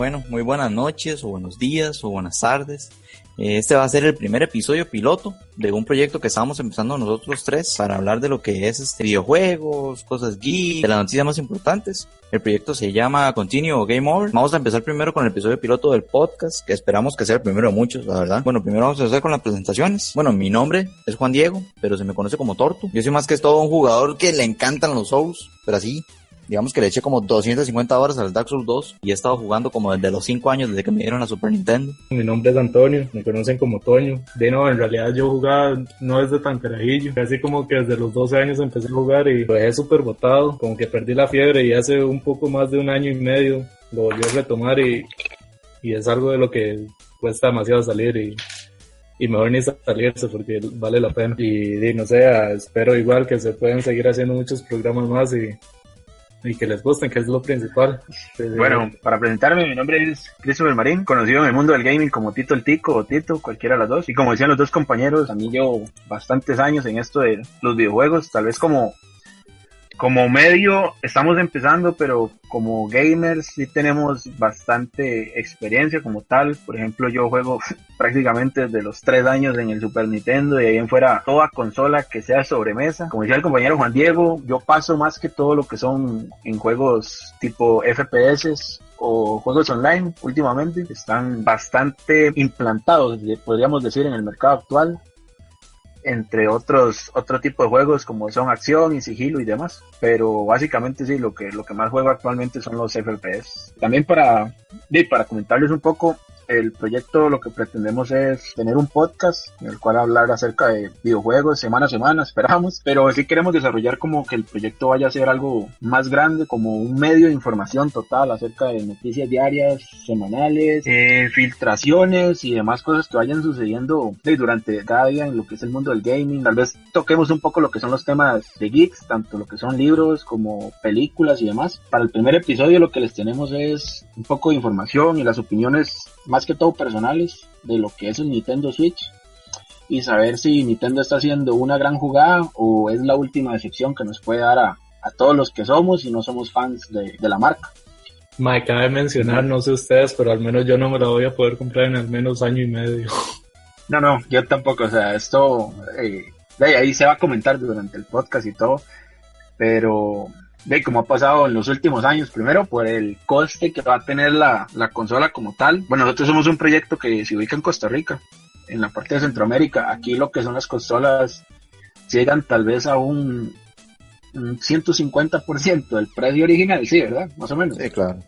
Bueno, muy buenas noches o buenos días o buenas tardes. Este va a ser el primer episodio piloto de un proyecto que estamos empezando nosotros tres para hablar de lo que es este videojuegos, cosas geek, de las noticias más importantes. El proyecto se llama Continue Game Over. Vamos a empezar primero con el episodio piloto del podcast, que esperamos que sea el primero de muchos, la verdad. Bueno, primero vamos a empezar con las presentaciones. Bueno, mi nombre es Juan Diego, pero se me conoce como Torto. Yo soy más que todo un jugador que le encantan los Souls, pero así, digamos que le eché como 250 horas al Dark Souls 2 y he estado jugando como desde los 5 años, desde que me dieron la Super Nintendo. Mi nombre es Antonio, me conocen como Toño. De no, en realidad yo jugaba no desde tan carajillo, casi como que desde los 12 años empecé a jugar y lo dejé súper botado, como que perdí la fiebre y hace un poco más de un año y medio lo volví a retomar y, y es algo de lo que cuesta demasiado salir y y mejor ni salirse porque vale la pena. Y, y, no sé, espero igual que se puedan seguir haciendo muchos programas más y, y que les gusten, que es lo principal. Bueno, para presentarme, mi nombre es Christopher Marín, conocido en el mundo del gaming como Tito el Tico o Tito, cualquiera de las dos. Y como decían los dos compañeros, a mí llevo bastantes años en esto de los videojuegos, tal vez como como medio estamos empezando, pero como gamers sí tenemos bastante experiencia como tal. Por ejemplo, yo juego prácticamente desde los tres años en el Super Nintendo y ahí en fuera toda consola que sea sobremesa. Como decía el compañero Juan Diego, yo paso más que todo lo que son en juegos tipo FPS o juegos online últimamente están bastante implantados, podríamos decir, en el mercado actual entre otros otro tipo de juegos como son acción y sigilo y demás. Pero básicamente sí lo que lo que más juego actualmente son los FPS también para para comentarles un poco el proyecto lo que pretendemos es tener un podcast en el cual hablar acerca de videojuegos semana a semana, esperamos, pero sí queremos desarrollar como que el proyecto vaya a ser algo más grande, como un medio de información total acerca de noticias diarias, semanales, eh, filtraciones y demás cosas que vayan sucediendo durante cada día en lo que es el mundo del gaming. Tal vez toquemos un poco lo que son los temas de geeks, tanto lo que son libros como películas y demás. Para el primer episodio lo que les tenemos es un poco de información y las opiniones más que todo personales de lo que es el Nintendo Switch y saber si Nintendo está haciendo una gran jugada o es la última decepción que nos puede dar a, a todos los que somos y no somos fans de, de la marca. Me cabe mencionar, no sé ustedes, pero al menos yo no me la voy a poder comprar en al menos año y medio. No, no, yo tampoco, o sea, esto eh, ahí se va a comentar durante el podcast y todo, pero ve como ha pasado en los últimos años, primero por el coste que va a tener la, consola como tal. Bueno, nosotros somos un proyecto que se ubica en Costa Rica, en la parte de Centroamérica. Aquí lo que son las consolas llegan tal vez a un, un 150% del precio original, sí, ¿verdad? Más o menos. Sí, claro.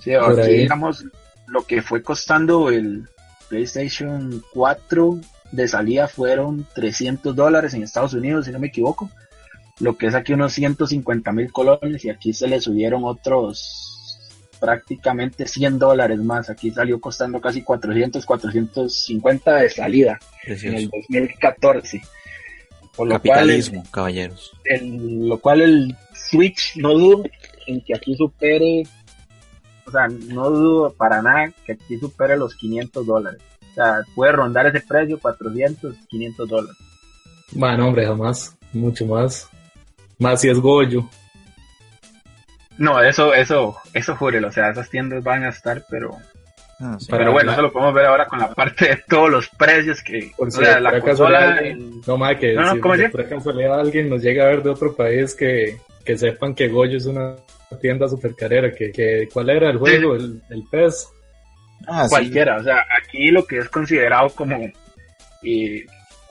Sí, aquí digamos lo que fue costando el PlayStation 4 de salida fueron 300 dólares en Estados Unidos, si no me equivoco lo que es aquí unos 150 mil colones y aquí se le subieron otros prácticamente 100 dólares más. Aquí salió costando casi 400, 450 de salida en el 2014. Por lo Capitalismo, cual caballeros. El, lo cual el Switch no dudo en que aquí supere, o sea, no dudo para nada que aquí supere los 500 dólares. O sea, puede rondar ese precio, 400, 500 dólares. Bueno, hombre, jamás, mucho más. Más si es Goyo. No, eso, eso, eso júrelo, o sea, esas tiendas van a estar, pero... Ah, pero bueno, eso lo podemos ver ahora con la parte de todos los precios que... Por o sea, la consola... No, más que no, no, si por casualidad alguien nos llega a ver de otro país que, que sepan que Goyo es una tienda super carera, que, que ¿cuál era el juego? El, el PES. Ah, Cualquiera, o sea, aquí lo que es considerado como eh,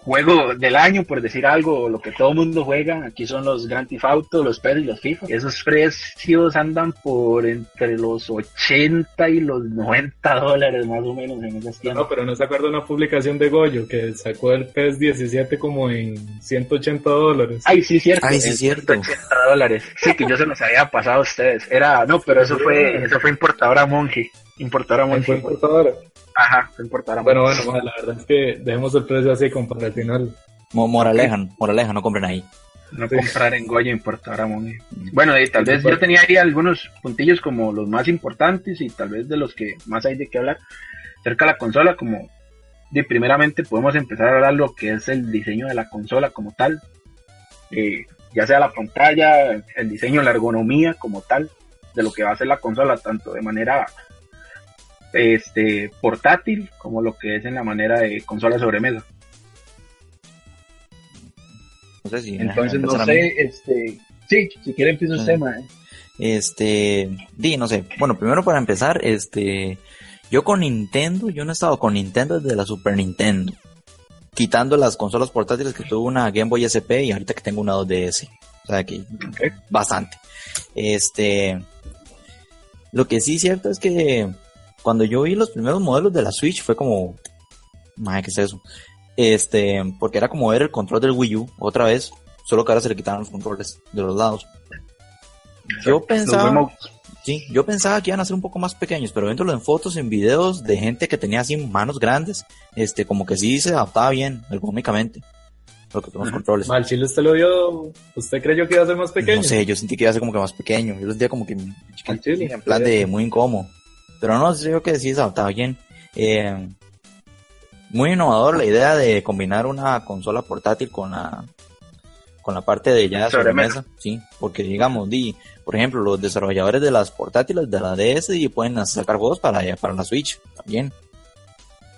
juego del año, por decir algo, lo que todo el mundo juega, aquí son los Grand Theft Auto, los PES y los FIFA. Esos precios andan por entre los 80 y los 90 dólares más o menos en esas tiendas. No, pero no se acuerda una publicación de Goyo que sacó el PES 17 como en 180 dólares. Ay, sí, cierto. Ay, sí, cierto. 180 dólares. Sí, que yo se los había pasado a ustedes. Era, no, pero eso fue, eso fue importadora Monje. Importadora Monje. importadora. Ajá, no importará. Bueno, bueno, la verdad es que dejemos el precio así como para el final. Moraleja, moraleja, no compren ahí. No comprar en Goya, importar a Bueno, y tal vez yo tenía ahí algunos puntillos como los más importantes y tal vez de los que más hay de qué hablar. Cerca de la consola, como de primeramente podemos empezar a hablar lo que es el diseño de la consola como tal, eh, ya sea la pantalla, el diseño, la ergonomía como tal, de lo que va a ser la consola, tanto de manera este portátil como lo que es en la manera de consola sobremesa. No sé si Entonces, no sé, este, sí, si quiere empiezo Sí. usted, mae. Este, di, no sé. Bueno, primero para empezar, este, yo con Nintendo, yo no he estado con Nintendo desde la Super Nintendo. Quitando las consolas portátiles que tuve una Game Boy SP y ahorita que tengo una 2DS. O sea que bastante. Este, lo que sí es cierto es que cuando yo vi los primeros modelos de la Switch fue como, madre, ¿qué es eso? Este, porque era como ver el control del Wii U otra vez, solo que ahora se le quitaron los controles de los lados. Yo pensaba, sí, yo pensaba que iban a ser un poco más pequeños, pero viéndolo en fotos, en videos de gente que tenía así manos grandes, este, como que sí se adaptaba bien ergonómicamente. Lo que son los Ujú. controles. Mal chile usted lo vio, usted creyó que iba a ser más pequeño. No sé, yo sentí que iba a ser como que más pequeño. Yo lo sentía como que chile. en plan de muy incómodo. Pero no, creo que sí adaptaba bien. Eh, muy innovador la idea de combinar una consola portátil con la con la parte de ya Sobremesa. sobremesa, sí, porque digamos, di, por ejemplo, los desarrolladores de las portátiles de la DS y pueden sacar juegos para para la Switch también.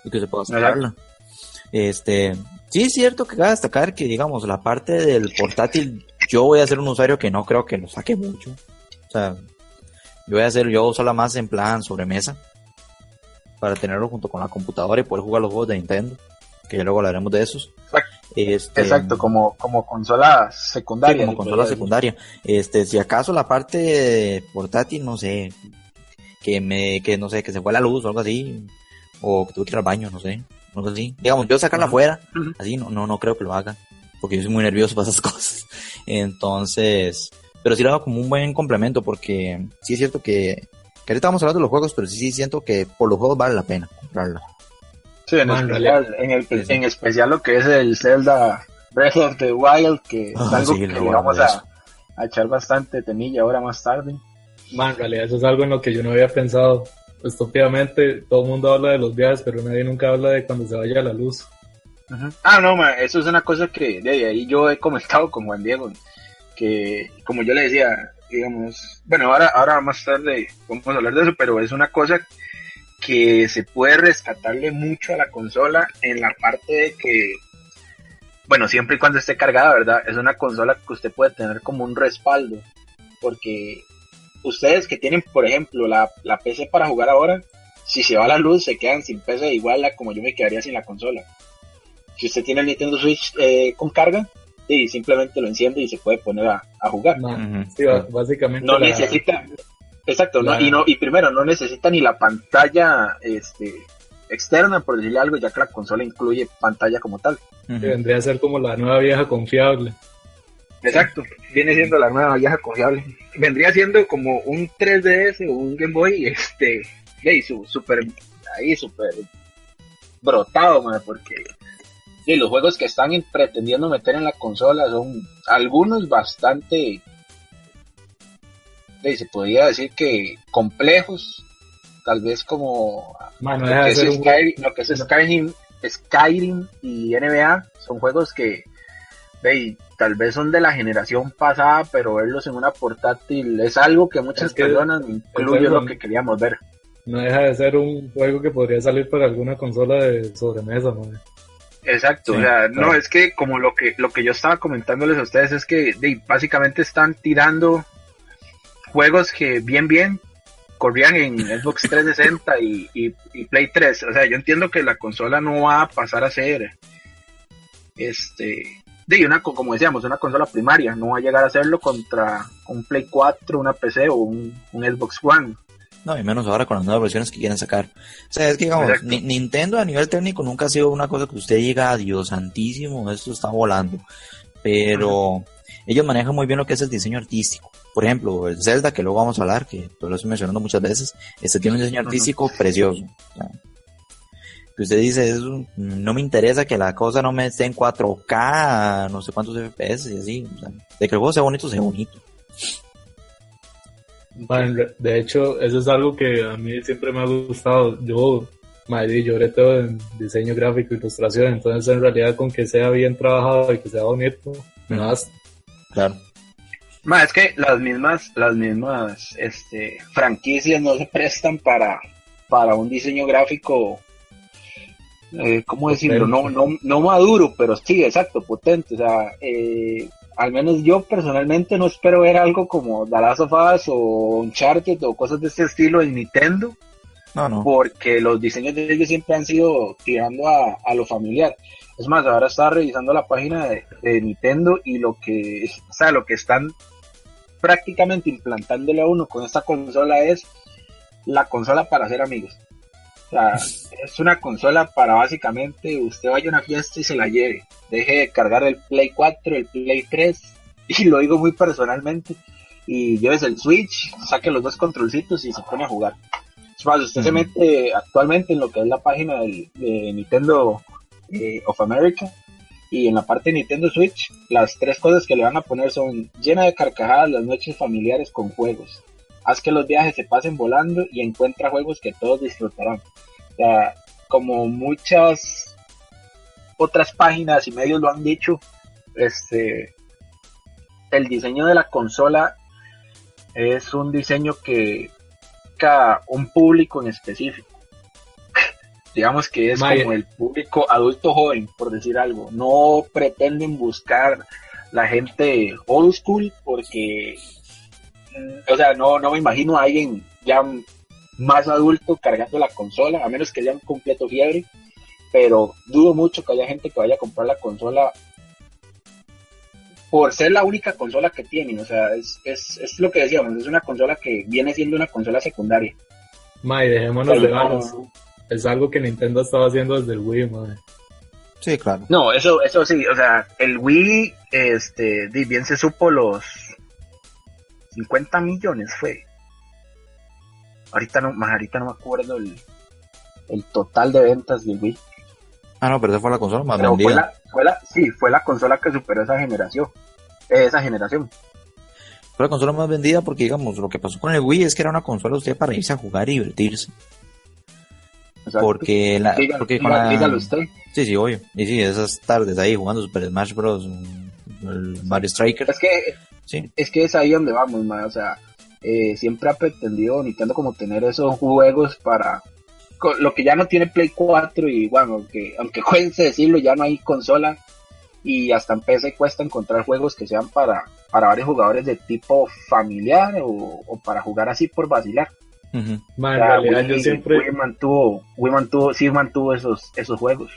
Y que se pueda sacarla. Este, sí es cierto que cabe destacar que digamos la parte del portátil yo voy a ser un usuario que no creo que lo saque mucho. O sea, yo voy a hacer yo solo más en plan sobremesa para tenerlo junto con la computadora y poder jugar los juegos de Nintendo, que ya luego hablaremos de esos. Exacto. Este, Exacto, como, como consola sí, secundaria. como consola secundaria. Este, si acaso la parte portátil, no sé, que me, que no sé, que se fue la luz o algo así, o que tuve que ir al baño, no sé, algo así. Digamos, yo sacarla afuera, así no, no, no creo que lo haga, porque yo soy muy nervioso para esas cosas. Entonces, pero sí lo hago como un buen complemento, porque sí es cierto que, que ahorita vamos a hablar de los juegos, pero sí, sí siento que por los juegos vale la pena comprarla. Sí, en, Man, especial, en, el, Sí, sí. en especial lo que es el Zelda Breath of the Wild, que es Ah, algo sí, que le vamos a, a echar bastante temilla ahora más tarde. Man, en realidad eso es algo en lo que yo no había pensado. Estúpidamente, todo el mundo habla de los viajes, pero nadie nunca habla de cuando se vaya la luz. Ah, no, ma, eso es una cosa que de ahí yo he comentado con Juan Diego, que como yo le decía, digamos, bueno, ahora, ahora más tarde vamos a hablar de eso, pero es una cosa que se puede rescatarle mucho a la consola en la parte de que, bueno, siempre y cuando esté cargada, ¿verdad? Es una consola que usted puede tener como un respaldo, porque ustedes que tienen, por ejemplo, la, la PC para jugar ahora, si se va la luz, se quedan sin PC igual a como yo me quedaría sin la consola. Si usted tiene el Nintendo Switch eh, con carga, sí, simplemente lo enciende y se puede poner a, a jugar. Man, Ujú. sí, básicamente. No la- necesita, exacto, no, y no, y primero no necesita ni la pantalla este externa, por decirle algo, ya que la consola incluye pantalla como tal. Que vendría a ser como la nueva vieja confiable. Exacto, viene siendo la nueva vieja confiable. Vendría siendo como un 3DS o un Game Boy, este, hey, su, super, ahí super brotado, man, porque sí, los juegos que están pretendiendo meter en la consola son algunos bastante, se podría decir que complejos, tal vez como lo que es un Skyrim, lo que es Skyrim, Skyrim y NBA son juegos que tal vez son de la generación pasada, pero verlos en una portátil es algo que muchas Es que personas, incluyo, lo que queríamos ver. no deja de ser un juego que podría salir para alguna consola de sobremesa, man. Exacto, Sí, o sea, claro. no es que como lo que lo que yo estaba comentándoles a ustedes es que de, básicamente están tirando juegos que bien bien corrían en Xbox 360 y, y, y Play 3. O sea, yo entiendo que la consola no va a pasar a ser este de una co- como decíamos, una consola primaria, no va a llegar a hacerlo contra un Play 4, una PC o un, un Xbox One. No, y menos ahora con las nuevas versiones que quieren sacar. O sea, es que digamos. Ni- Nintendo a nivel técnico nunca ha sido una cosa que usted diga, Dios santísimo, esto está volando. Pero ellos manejan muy bien lo que es el diseño artístico. Por ejemplo, el Zelda, que luego vamos a hablar, que lo estoy mencionando muchas veces, este tiene un diseño artístico precioso. O sea, que usted dice, es un- no me interesa que la cosa no me esté en 4K, no sé cuántos FPS y así. O sea, de que el juego sea bonito, sea bonito. Man, de hecho, eso es algo que a mí siempre me ha gustado. Yo, yo ahorita todo en diseño gráfico, ilustración, entonces en realidad con que sea bien trabajado y que sea bonito, me basta. Claro. Ma, es que las mismas, las mismas este, franquicias no se prestan para, para un diseño gráfico, eh, ¿cómo decirlo? No, no, no maduro, pero sí, exacto, potente. O sea, eh, al menos yo personalmente no espero ver algo como The Last of Us o Uncharted o cosas de este estilo en Nintendo. No, no. Porque los diseños de ellos siempre han sido tirando a, a lo familiar. Es más, ahora estaba revisando la página de, de, Nintendo y lo que, o sea, lo que están prácticamente implantándole a uno con esta consola es la consola para hacer amigos. O sea, es una consola para básicamente usted vaya a una fiesta y se la lleve. Deje de cargar el Play 4, el Play 3, y lo digo muy personalmente, y lleves el Switch, saque los dos controlcitos y se pone a jugar. Es más, usted mm. se mete actualmente en lo que es la página del, de Nintendo eh, of America y en la parte de Nintendo Switch, las tres cosas que le van a poner son llena de carcajadas las noches familiares con juegos. Haz que los viajes se pasen volando y encuentra juegos que todos disfrutarán. O sea, como muchas otras páginas y medios lo han dicho, este el diseño de la consola es un diseño que busca un público en específico digamos que es como el público adulto joven, por decir algo. No pretenden buscar la gente old school porque, o sea, no, no me imagino a alguien ya más adulto cargando la consola, a menos que haya un completo fiebre, pero dudo mucho que haya gente que vaya a comprar la consola por ser la única consola que tienen, o sea, es, es, es lo que decíamos, es una consola que viene siendo una consola secundaria. May, dejémonos de manos es algo que Nintendo estaba haciendo desde el Wii, madre. Sí, claro. No, eso, eso sí, o sea, el Wii, este, bien se supo los 50 millones fue. Ahorita no, más ahorita no me acuerdo el, el total de ventas del Wii. Ah, no, pero esa fue la consola más vendida. Fue la, fue la, sí, fue la consola que superó esa generación. esa generación. Fue la consola más vendida porque, digamos, lo que pasó con el Wii es que era una consola usted para irse a jugar y divertirse. Porque la, porque con la, usted. Sí, sí, obvio. Y sí, esas tardes ahí jugando Super Smash Bros. Mario Striker. Es que, sí. es que es ahí donde vamos, man. O sea, eh, siempre ha pretendido Nintendo como tener esos juegos para lo que ya no tiene Play 4 y bueno, aunque, aunque cueste decirlo, ya no hay consola y hasta en PC cuesta encontrar juegos que sean para, para varios jugadores de tipo familiar o, o para jugar así por vacilar yo siempre... mantuvo, mantuvo, sí mantuvo esos, esos juegos.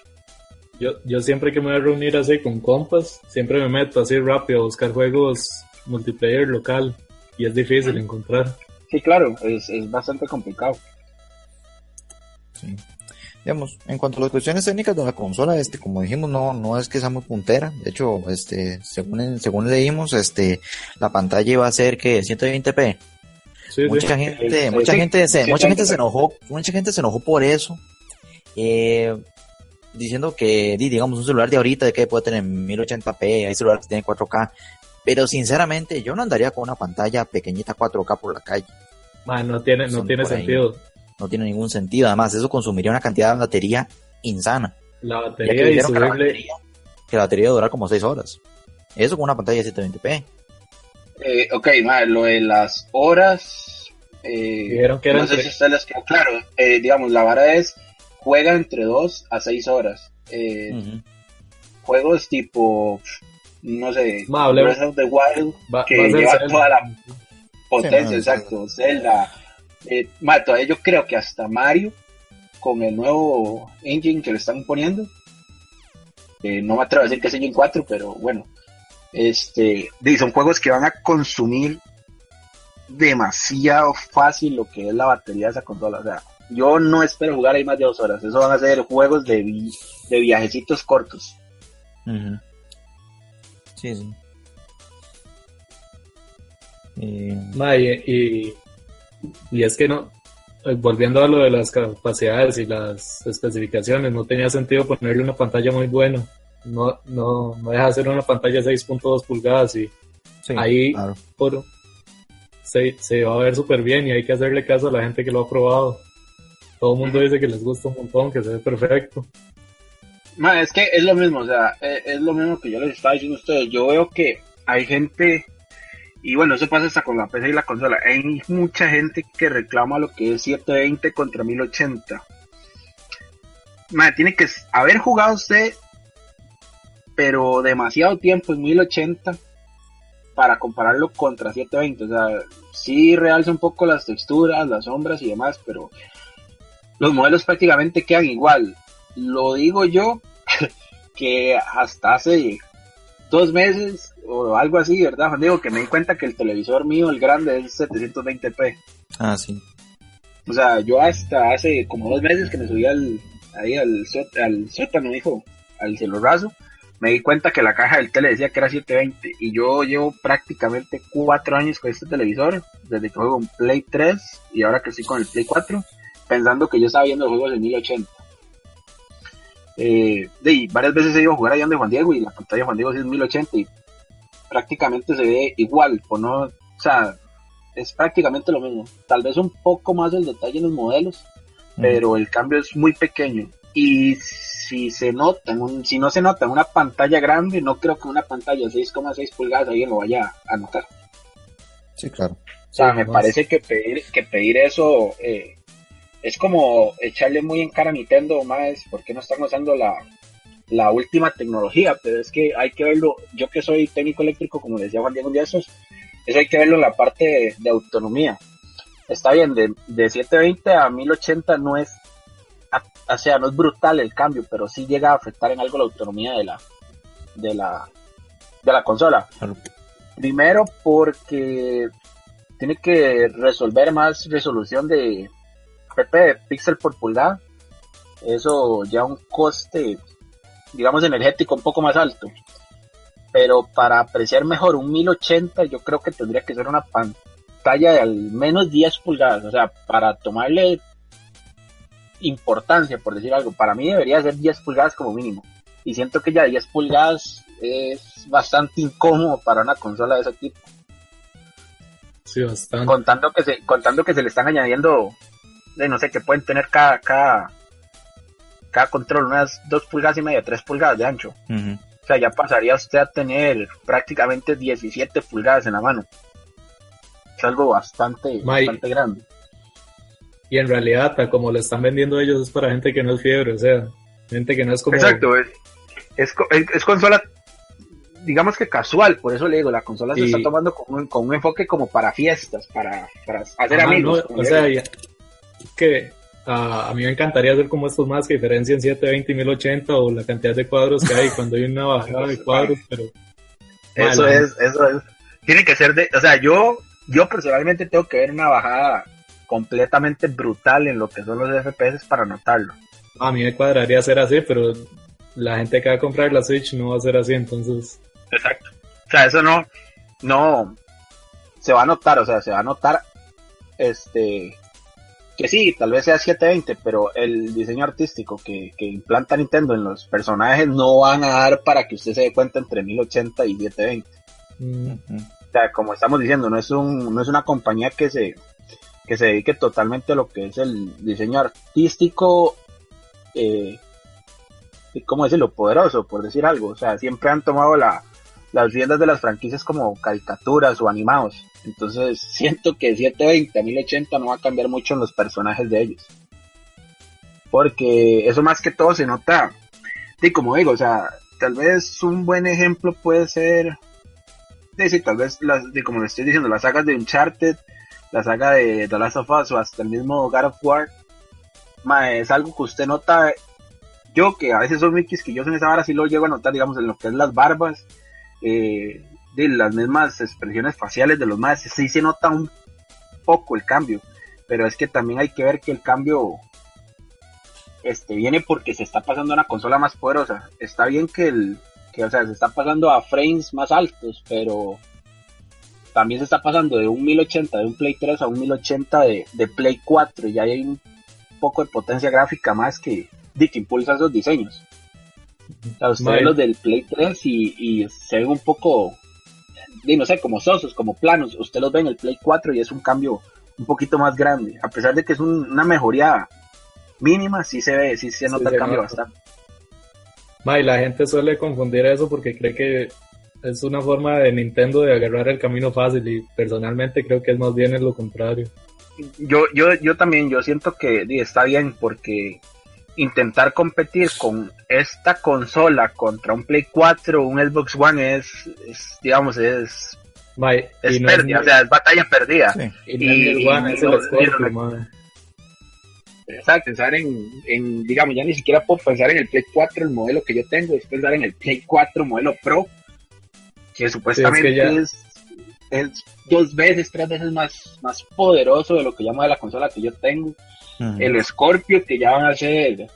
Yo, yo siempre que me voy a reunir así con compas, siempre me meto así rápido a buscar juegos multiplayer local y es difícil encontrar. Sí, claro, es, es bastante complicado. Sí. Digamos, en cuanto a las cuestiones técnicas de la consola, este, como dijimos, no, no es que sea muy puntera. De hecho, este, según, según leímos, este, la pantalla iba a ser que 120p mucha gente, mucha gente se, mucha gente se enojó, mucha gente se enojó por eso, eh, diciendo que, digamos, un celular de ahorita de que puede tener 1080p, hay celulares que tienen 4K, pero sinceramente yo no andaría con una pantalla pequeñita 4K por la calle. no tiene, no tiene sentido. No tiene ningún sentido, además eso consumiría una cantidad de batería insana. La batería que, que, la batería, que la batería dura como 6 horas. Eso con una pantalla de 720p. Eh, ok, lo de las horas. Eh, no sé si ustedes les quedó claro. Eh, digamos, la vara es juega entre 2 a 6 horas. Eh, Juegos tipo, no sé, Breath of the Wild, que lleva toda la potencia, exacto. Zelda. Eh, todavía yo creo que hasta Mario, con el nuevo engine que le están poniendo, no me atrevo a decir que es engine 4, pero bueno, este, son juegos que van a consumir demasiado fácil lo que es la batería de esa consola. O sea, yo no espero jugar ahí más de dos horas. Eso van a ser juegos de, de viajecitos cortos. Sí, sí. y, y, es que no, eh, volviendo a lo de las capacidades y las especificaciones, no tenía sentido ponerle una pantalla muy buena no, no, no deja de ser una pantalla 6.2 pulgadas y ahí por, se, se, va a ver súper bien y hay que hacerle caso a la gente que lo ha probado. Todo el mundo dice que les gusta un montón, que se ve perfecto. Es que es lo mismo, o sea, es, es, lo mismo que yo les estaba diciendo a ustedes. Yo veo que hay gente Y bueno, eso pasa hasta con la PC y la consola. Hay mucha gente que reclama lo que es 720 contra 1080. Madre, tiene que haber jugado usted, pero demasiado tiempo en 1080 para compararlo contra 720. O sea, sí realza un poco las texturas, las sombras y demás, pero los modelos prácticamente quedan igual. Lo digo yo, que hasta hace dos meses o algo así, ¿verdad, Juan Diego? Que me di cuenta que el televisor mío, el grande, es 720p. Ah, sí. O sea, yo hasta hace como dos meses que me subí al, ahí al, al sótano, dijo, al cielo raso, me di cuenta que la caja del tele decía que era 720 y yo llevo prácticamente cuatro años con este televisor, desde que juego en Play 3 y ahora que estoy con el Play 4, pensando que yo estaba viendo juegos en 1080. Eh, de, varias veces he ido a jugar allá donde Juan Diego y la pantalla de Juan Diego es 1080 y prácticamente se ve igual, o no, o sea, es prácticamente lo mismo. Tal vez un poco más del detalle en los modelos, pero el cambio es muy pequeño. Y si se nota, un, si no se nota en una pantalla grande, no creo que una pantalla de 6,6 pulgadas alguien lo vaya a notar. Sí, claro. O sea, me parece que pedir, que pedir eso eh, es como echarle muy en cara a Nintendo más, porque no están usando la, la última tecnología, pero es que hay que verlo, yo que soy técnico eléctrico, como decía Juan Diego un día eso hay que verlo en la parte de, autonomía. Está bien, de, de, 720 a 1080 no es, o sea, no es brutal el cambio, pero sí llega a afectar en algo la autonomía de la, de la, de la consola. Primero porque tiene que resolver más resolución de PP de píxel por pulgada. Eso ya un coste digamos, energético un poco más alto. Pero para apreciar mejor un 1080 yo creo que tendría que ser una pantalla de al menos 10 pulgadas. O sea, para tomarle importancia, por decir algo, para mí debería ser 10 pulgadas como mínimo. Y siento que ya 10 pulgadas es bastante incómodo para una consola de ese tipo. Sí, bastante. Contando que se, contando que se le están añadiendo, de no sé, que pueden tener cada, cada, cada control unas 2 pulgadas y media, 3 pulgadas de ancho. O sea, ya pasaría usted a tener prácticamente 17 pulgadas en la mano. Es algo bastante, bastante grande. Y en realidad, como lo están vendiendo ellos, es para gente que no es fiebre, o sea, gente que no es como... Exacto, es, es, consola, digamos que casual, por eso le digo, la consola se está tomando con un, con un, enfoque como para fiestas, para, para hacer amigos. o sea, que a mí me encantaría hacer como estos más que diferencian 720 y 1080 o la cantidad de cuadros que hay cuando hay una bajada de cuadros, pero... Eso es, eso es. Tiene que ser de, o sea, yo, yo personalmente tengo que ver una bajada completamente brutal en lo que son los FPS para notarlo. A mí me cuadraría ser así, pero la gente que va a comprar la Switch no va a ser así, entonces... Exacto. O sea, eso no, no, se va a notar, o sea, se va a notar, este, que sí, tal vez sea 720, pero el diseño artístico que, implanta Nintendo en los personajes no van a dar para que usted se dé cuenta entre 1080 y 720. Mm. O sea, como estamos diciendo, no es un, no es una compañía que se, que se dedique totalmente a lo que es el diseño artístico, eh, ¿cómo decirlo? Poderoso, por decir algo. O sea, siempre han tomado la, las riendas de las franquicias como caricaturas o animados. Entonces siento que 720 a 1080 no va a cambiar mucho en los personajes de ellos. Porque eso más que todo se nota, y como digo, o sea, tal vez un buen ejemplo puede ser, de, tal vez, las, de, como le estoy diciendo, las sagas de Uncharted, la saga de The Last of Us o hasta el mismo God of War, es algo que usted nota, yo que a veces soy muy quisquilloso en esa vara, sí lo llego a notar, digamos, en lo que es las barbas, eh, de las mismas expresiones faciales de los más, sí se nota un poco el cambio, pero es que también hay que ver que el cambio este viene porque se está pasando a una consola más poderosa. Está bien que el que o sea, se está pasando a frames más altos, pero también se está pasando de un 1080 de un Play 3 a un 1080 de, de Play 4 y ya hay un poco de potencia gráfica más que, que impulsa esos diseños. O sea, los del Play 3 y, y se ven un poco no sé, como sosos, como planos. Usted los ve en el Play 4 y es un cambio un poquito más grande. A pesar de que es una mejoría mínima, sí se ve, sí se nota el cambio bastante. la gente suele confundir eso porque cree que es una forma de Nintendo de agarrar el camino fácil y personalmente creo que es más bien lo contrario. Yo, yo, yo también, yo siento que está bien porque intentar competir con esta consola contra un Play 4 o un Xbox One es, digamos, es, es pérdida, o sea, es batalla perdida. Y, One es el Scorpio, Exacto, pensar en, en, digamos, ya ni siquiera puedo pensar en el Play 4, el modelo que yo tengo, es pensar en el Play 4 modelo Pro, que supuestamente es, es, dos veces, tres veces más, más poderoso de lo que llamo de la consola que yo tengo. El Scorpio, que ya van a ser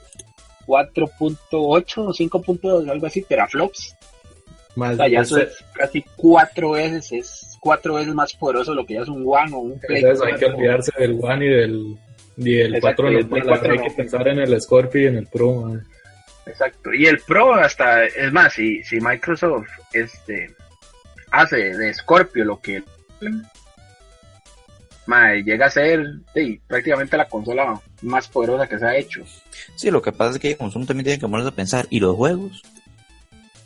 4.8 o 5.2, algo así, teraflops. Más o sea, ya eso es casi cuatro veces, es cuatro veces más poderoso de lo que ya es un One o un Play. Entonces hay que olvidarse del One y del, y el 4 hay que pensar en el Scorpio y en el Pro. Exacto, y el Pro hasta, es más, si, si Microsoft este hace de Scorpio lo que llega a ser prácticamente la consola más poderosa que se ha hecho. Sí, lo que pasa es que Consumo también tiene que ponerse a pensar, ¿y los juegos?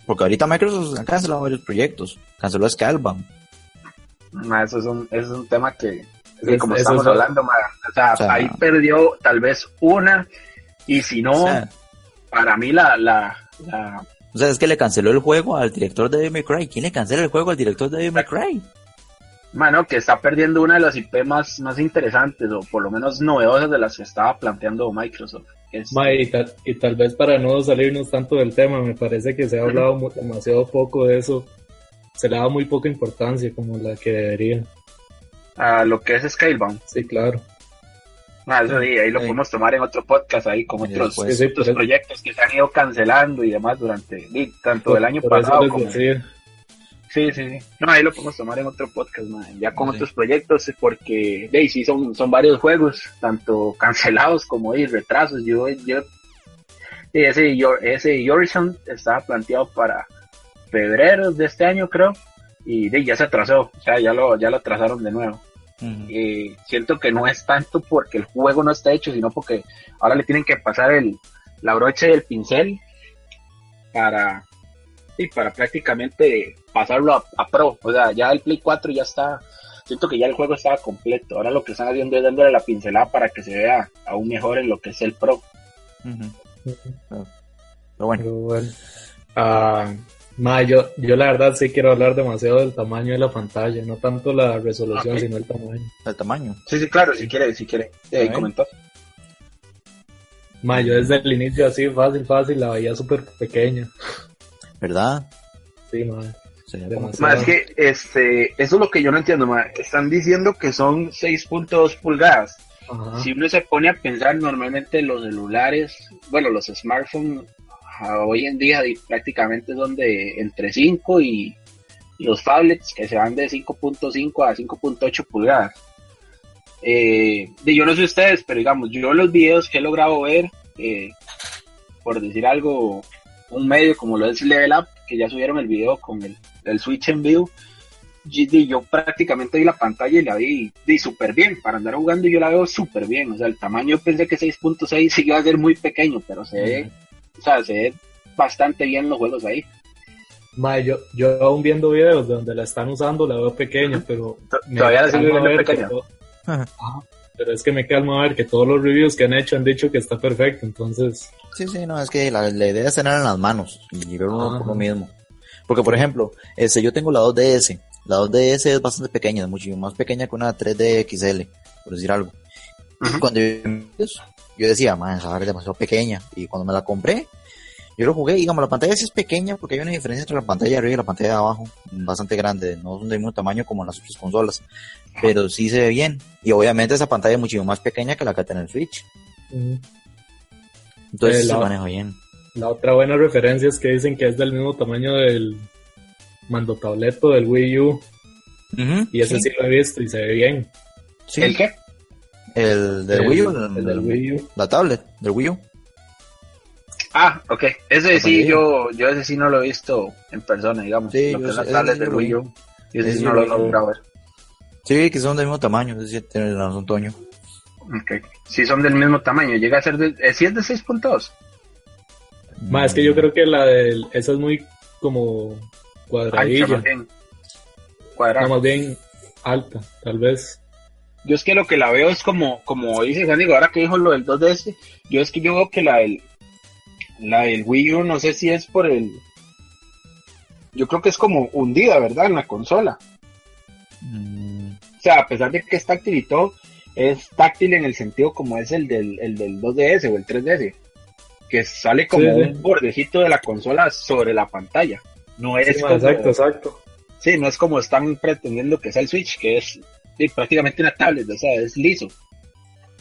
Porque ahorita Microsoft ha cancelado varios proyectos, canceló Scalebound. eso, es un, es un tema que, como estamos hablando, o, sea, ahí perdió tal vez una, y si no, para mí la, la, O sea, es que le canceló el juego al director de Devil Cry. ¿Quién le cancela el juego al director de Devil Cry? Mano, que está perdiendo una de las IP más, más interesantes, o por lo menos novedosas de las que estaba planteando Microsoft. y, tal, vez para no salirnos tanto del tema, me parece que se ha hablado demasiado poco de eso. Se le da muy poca importancia como la que debería. A lo que es Scalebound. Sí, claro. Ah, eso sí, ahí lo podemos tomar en otro podcast, ahí como otros, proyectos que se han ido cancelando y demás durante tanto el año pasado como... Sí, sí, sí. No, ahí lo podemos tomar en otro podcast, ya con otros proyectos, porque de sí son, son varios juegos, tanto cancelados como retrasos. Yo, yo, ese, ese Horizon estaba planteado para febrero de este año, creo, y de, ya se atrasó, o sea, ya lo, ya lo atrasaron de nuevo. y siento que no es tanto porque el juego no está hecho, sino porque ahora le tienen que pasar el, la brocha y el pincel para, y para prácticamente pasarlo a, Pro. O sea, ya el Play 4 ya está, siento que ya el juego estaba completo. Ahora lo que están haciendo es dándole la pincelada para que se vea aún mejor en lo que es el Pro. Pero bueno. Ah, yo, yo la verdad sí quiero hablar demasiado del tamaño de la pantalla, no tanto la resolución, sino el tamaño. El tamaño. Sí, sí, claro, si quiere, si quiere. Eh, comentar. yo desde el inicio así, fácil, fácil, la veía súper pequeña. ¿Verdad? Sí, madre. Más que este, eso es lo que yo no entiendo, están diciendo que son 6.2 pulgadas. Si uno se pone a pensar, normalmente los celulares, bueno, los smartphones hoy en día prácticamente son de entre 5 y, los tablets que se van de 5.5 a 5.8 pulgadas. Eh, yo no sé ustedes, pero digamos, yo los videos que he logrado ver, eh, por decir algo, un medio como lo es Level Up, que ya subieron el video con el, el Switch en vivo, y, yo prácticamente vi la pantalla y la vi, súper bien. Para andar jugando yo la veo súper bien. O sea, el tamaño pensé que 6.6 sí iba a ser muy pequeño, pero se ve, o sea, se ve bastante bien los juegos ahí. yo, yo aún viendo videos de donde la están usando la veo pequeña, pero... Todavía la sigo viendo pequeña. pero es que me calma ver que todos los reviews que han hecho han dicho que está perfecto, entonces... Sí, sí, no, es que la, idea es tener en las manos y verlo por lo mismo. Porque, por ejemplo, este, yo tengo la 2DS. La 2DS es bastante pequeña, es mucho más pequeña que una 3D XL, por decir algo. Cuando yo, decía, man, esa es demasiado pequeña. Y cuando me la compré, yo lo jugué, digamos, la pantalla sí es pequeña porque hay una diferencia entre la pantalla de arriba y la pantalla de abajo, bastante grande, no son del mismo tamaño como las otras consolas, pero sí se ve bien. Y obviamente esa pantalla es muchísimo más pequeña que la que tiene el Switch. Entonces se maneja bien. La otra buena referencia es que dicen que es del mismo tamaño del mando tableto del Wii U. y ese sí. lo he visto y se ve bien. ¿El qué? El del Wii U. El, del Wii U. La tablet del Wii U. Ah, ok. Ese sí, yo, yo ese sí no lo he visto en persona, digamos. Sí, lo que es la tablet del Wii U. Y ese sí no lo he logrado ver. Sí, que son del mismo tamaño, ese sí tiene razón, Toño. Ok. Si son del mismo tamaño, llega a ser de... ¿Si es de 6.2? Más es que yo creo que la del... Esa es muy como cuadradilla. más bien. No, Cuadrada. más bien alta, tal vez. Yo es que lo que la veo es como, como dice Juan Diego, ahora que dijo lo del 2DS, yo es que yo veo que la del, la del Wii U, no sé si es por el, yo creo que es como hundida, ¿verdad? En la consola. Mm, O sea, a pesar de que es táctil y todo, es táctil en el sentido como es el del, el del 2DS o el 3DS, que sale como Sí, sí. un bordecito de la consola sobre la pantalla. No es como, exacto, exacto. sí, no es como están pretendiendo que sea el Switch, que es sí, prácticamente una tablet, o sea, es liso.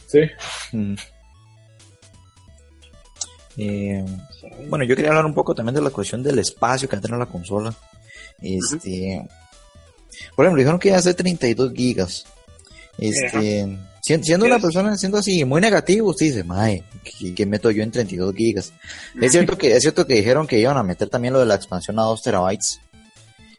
Sí. mm. Eh, Bueno, yo quería hablar un poco también de la cuestión del espacio que va a tener la consola. Este, por ejemplo, dijeron que iba a ser 32 gigas. Este, siendo una persona siendo así muy negativo, usted dice, mae, ¿qué, qué meto yo en 32 gigas? Es cierto que es cierto que dijeron que iban a meter también lo de la expansión a 2 terabytes.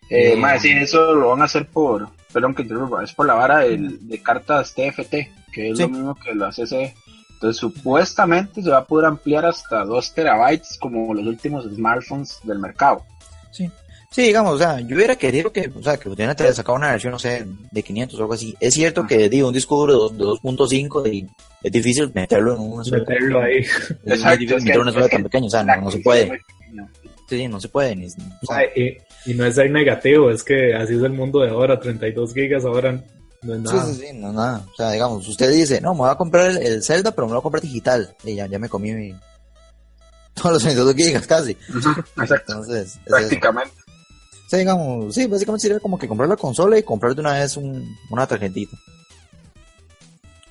Eh, Mm. más sí, eso lo van a hacer por, perdón que es por la vara del- de cartas TFT, que es Sí. lo mismo que la CCE. Entonces, supuestamente se va a poder ampliar hasta 2 terabytes como los últimos smartphones del mercado. Sí. Sí, digamos, o sea, yo hubiera querido que, o sea, que hubieran sacado una versión, no sé, de 500 o algo así. Es cierto que, digo, un disco duro de dos- de 2.5 y es difícil meterlo en una sola. Meterlo ahí. Es Exacto, difícil es que- meter una sola es tan pequeña, o sea, no, no se puede. es. Sí, sí, no se puede. Ni, o sea, Ay, y, y no es ser negativo, es que así es el mundo de ahora, 32 gigas ahora no es Sí, nada. sí, sí, no, nada. O sea, digamos, usted dice, no, me voy a comprar el, el Zelda, pero me lo voy a comprar digital. Y ya, ya me comí mi... todos los 22 gigas casi. Exacto, Entonces, es prácticamente. O sea, digamos, sí, básicamente sería como que comprar la consola y comprar de una vez un, una tarjetita.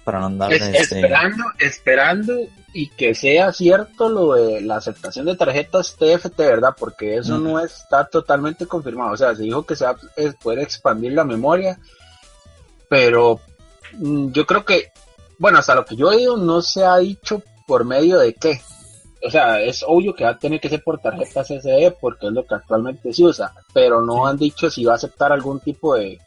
Para no andar Es- este, esperando, esperando y que sea cierto lo de la aceptación de tarjetas TFT, ¿verdad? Porque eso Mm. no está totalmente confirmado. O sea, se dijo que se va a poder expandir la memoria, pero mm, yo creo que, bueno, hasta lo que yo he oído no se ha dicho por medio de qué. O sea, es obvio que va a tener que ser por tarjetas SSD porque es lo que actualmente se usa, pero no han dicho si va a aceptar algún tipo de,